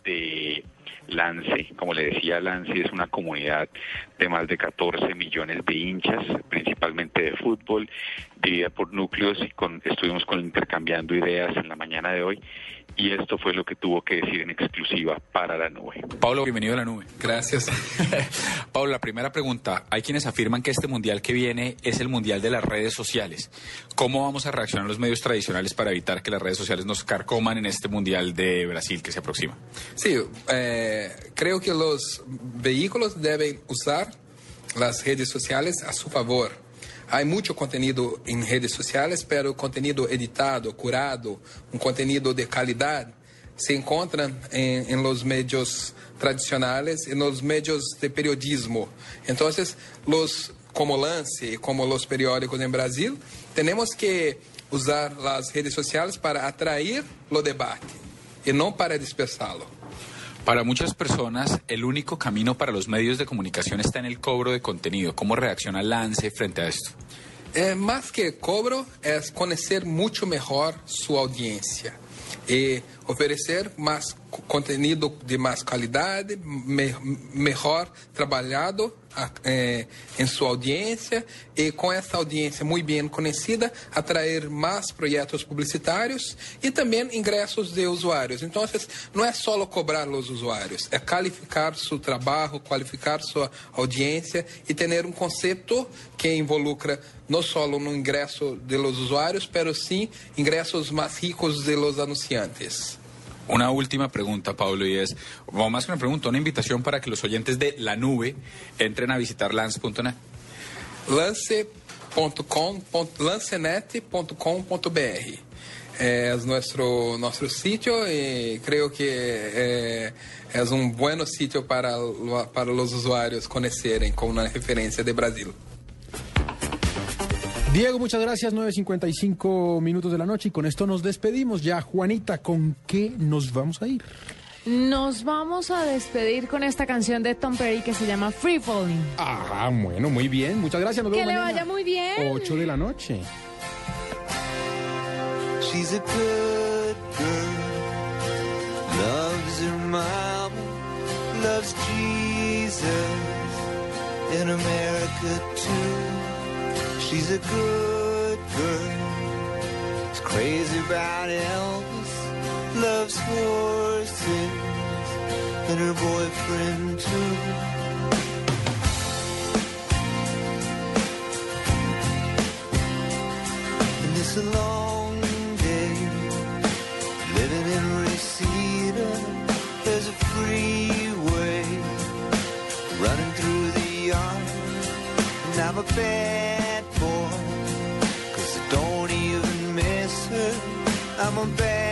de Lance, como le decía, Lance es una comunidad de más de 14 millones de hinchas, principalmente de fútbol, dividida por núcleos y con, estuvimos con intercambiando ideas en la mañana de hoy y esto fue lo que tuvo que decir en exclusiva para la nube. Pablo, bienvenido a la nube. Gracias. Pablo, la primera pregunta. Hay quienes afirman que este mundial que viene es el mundial de las redes sociales. ¿Cómo vamos a reaccionar los medios tradicionales para evitar que las redes sociales nos carcoman en este mundial de Brasil que se aproxima? Sí, eh, creo que los vehículos deben usar las redes sociales a su favor. Hay mucho contenido en redes sociales, pero contenido editado, curado, un contenido de calidad se encuentran en, en los medios tradicionales, en los medios de periodismo. Entonces, los como Lance, como los periódicos en Brasil, tenemos que usar las redes sociales para atraer lo debate y no para dispersarlo. Para muchas personas, el único camino para los medios de comunicación está en el cobro de contenido. ¿Cómo reacciona Lance frente a esto? Eh, más que cobro, es conocer mucho mejor su audiencia y oferecer más contenido de más calidad, me, mejor trabajado eh, en su audiencia y con esta audiencia muy bien conocida, atraer más proyectos publicitarios y también ingresos de usuarios. Entonces, no es solo cobrar los usuarios, es calificar su trabajo, cualificar su audiencia y tener un concepto que involucra no solo un ingreso de los usuarios, pero sí ingresos más ricos de los anunciantes. Una última pregunta, Pablo, y es, o más que una pregunta, una invitación para que los oyentes de la nube entren a visitar lance.net. Lance.com, lancenet.com.br es nuestro, nuestro sitio y creo que eh, es un buen sitio para, para los usuarios conocerem como una referencia de Brasil. Diego, muchas gracias. 9.55 minutos de la noche y con esto nos despedimos ya. Juanita, ¿con qué nos vamos a ir? Nos vamos a despedir con esta canción de Tom Perry que se llama Free Falling. Ah, bueno, muy bien. Muchas gracias. Nos que vemos le mañana. vaya muy bien. 8 de la noche. She's a good girl, loves her mama, loves Jesus in America too. She's a good girl, It's crazy about Elvis, loves horses and her boyfriend too. And it's a long day living in Reseda. There's a freeway running through the yard. And I'm a bad I'm a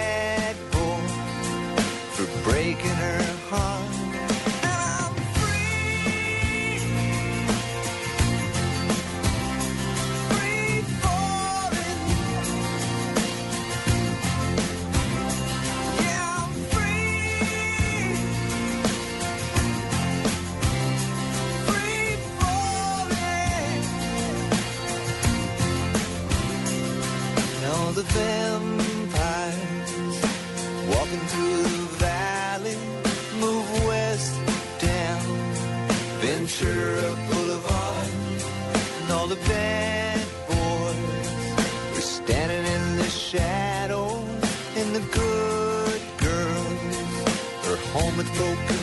broken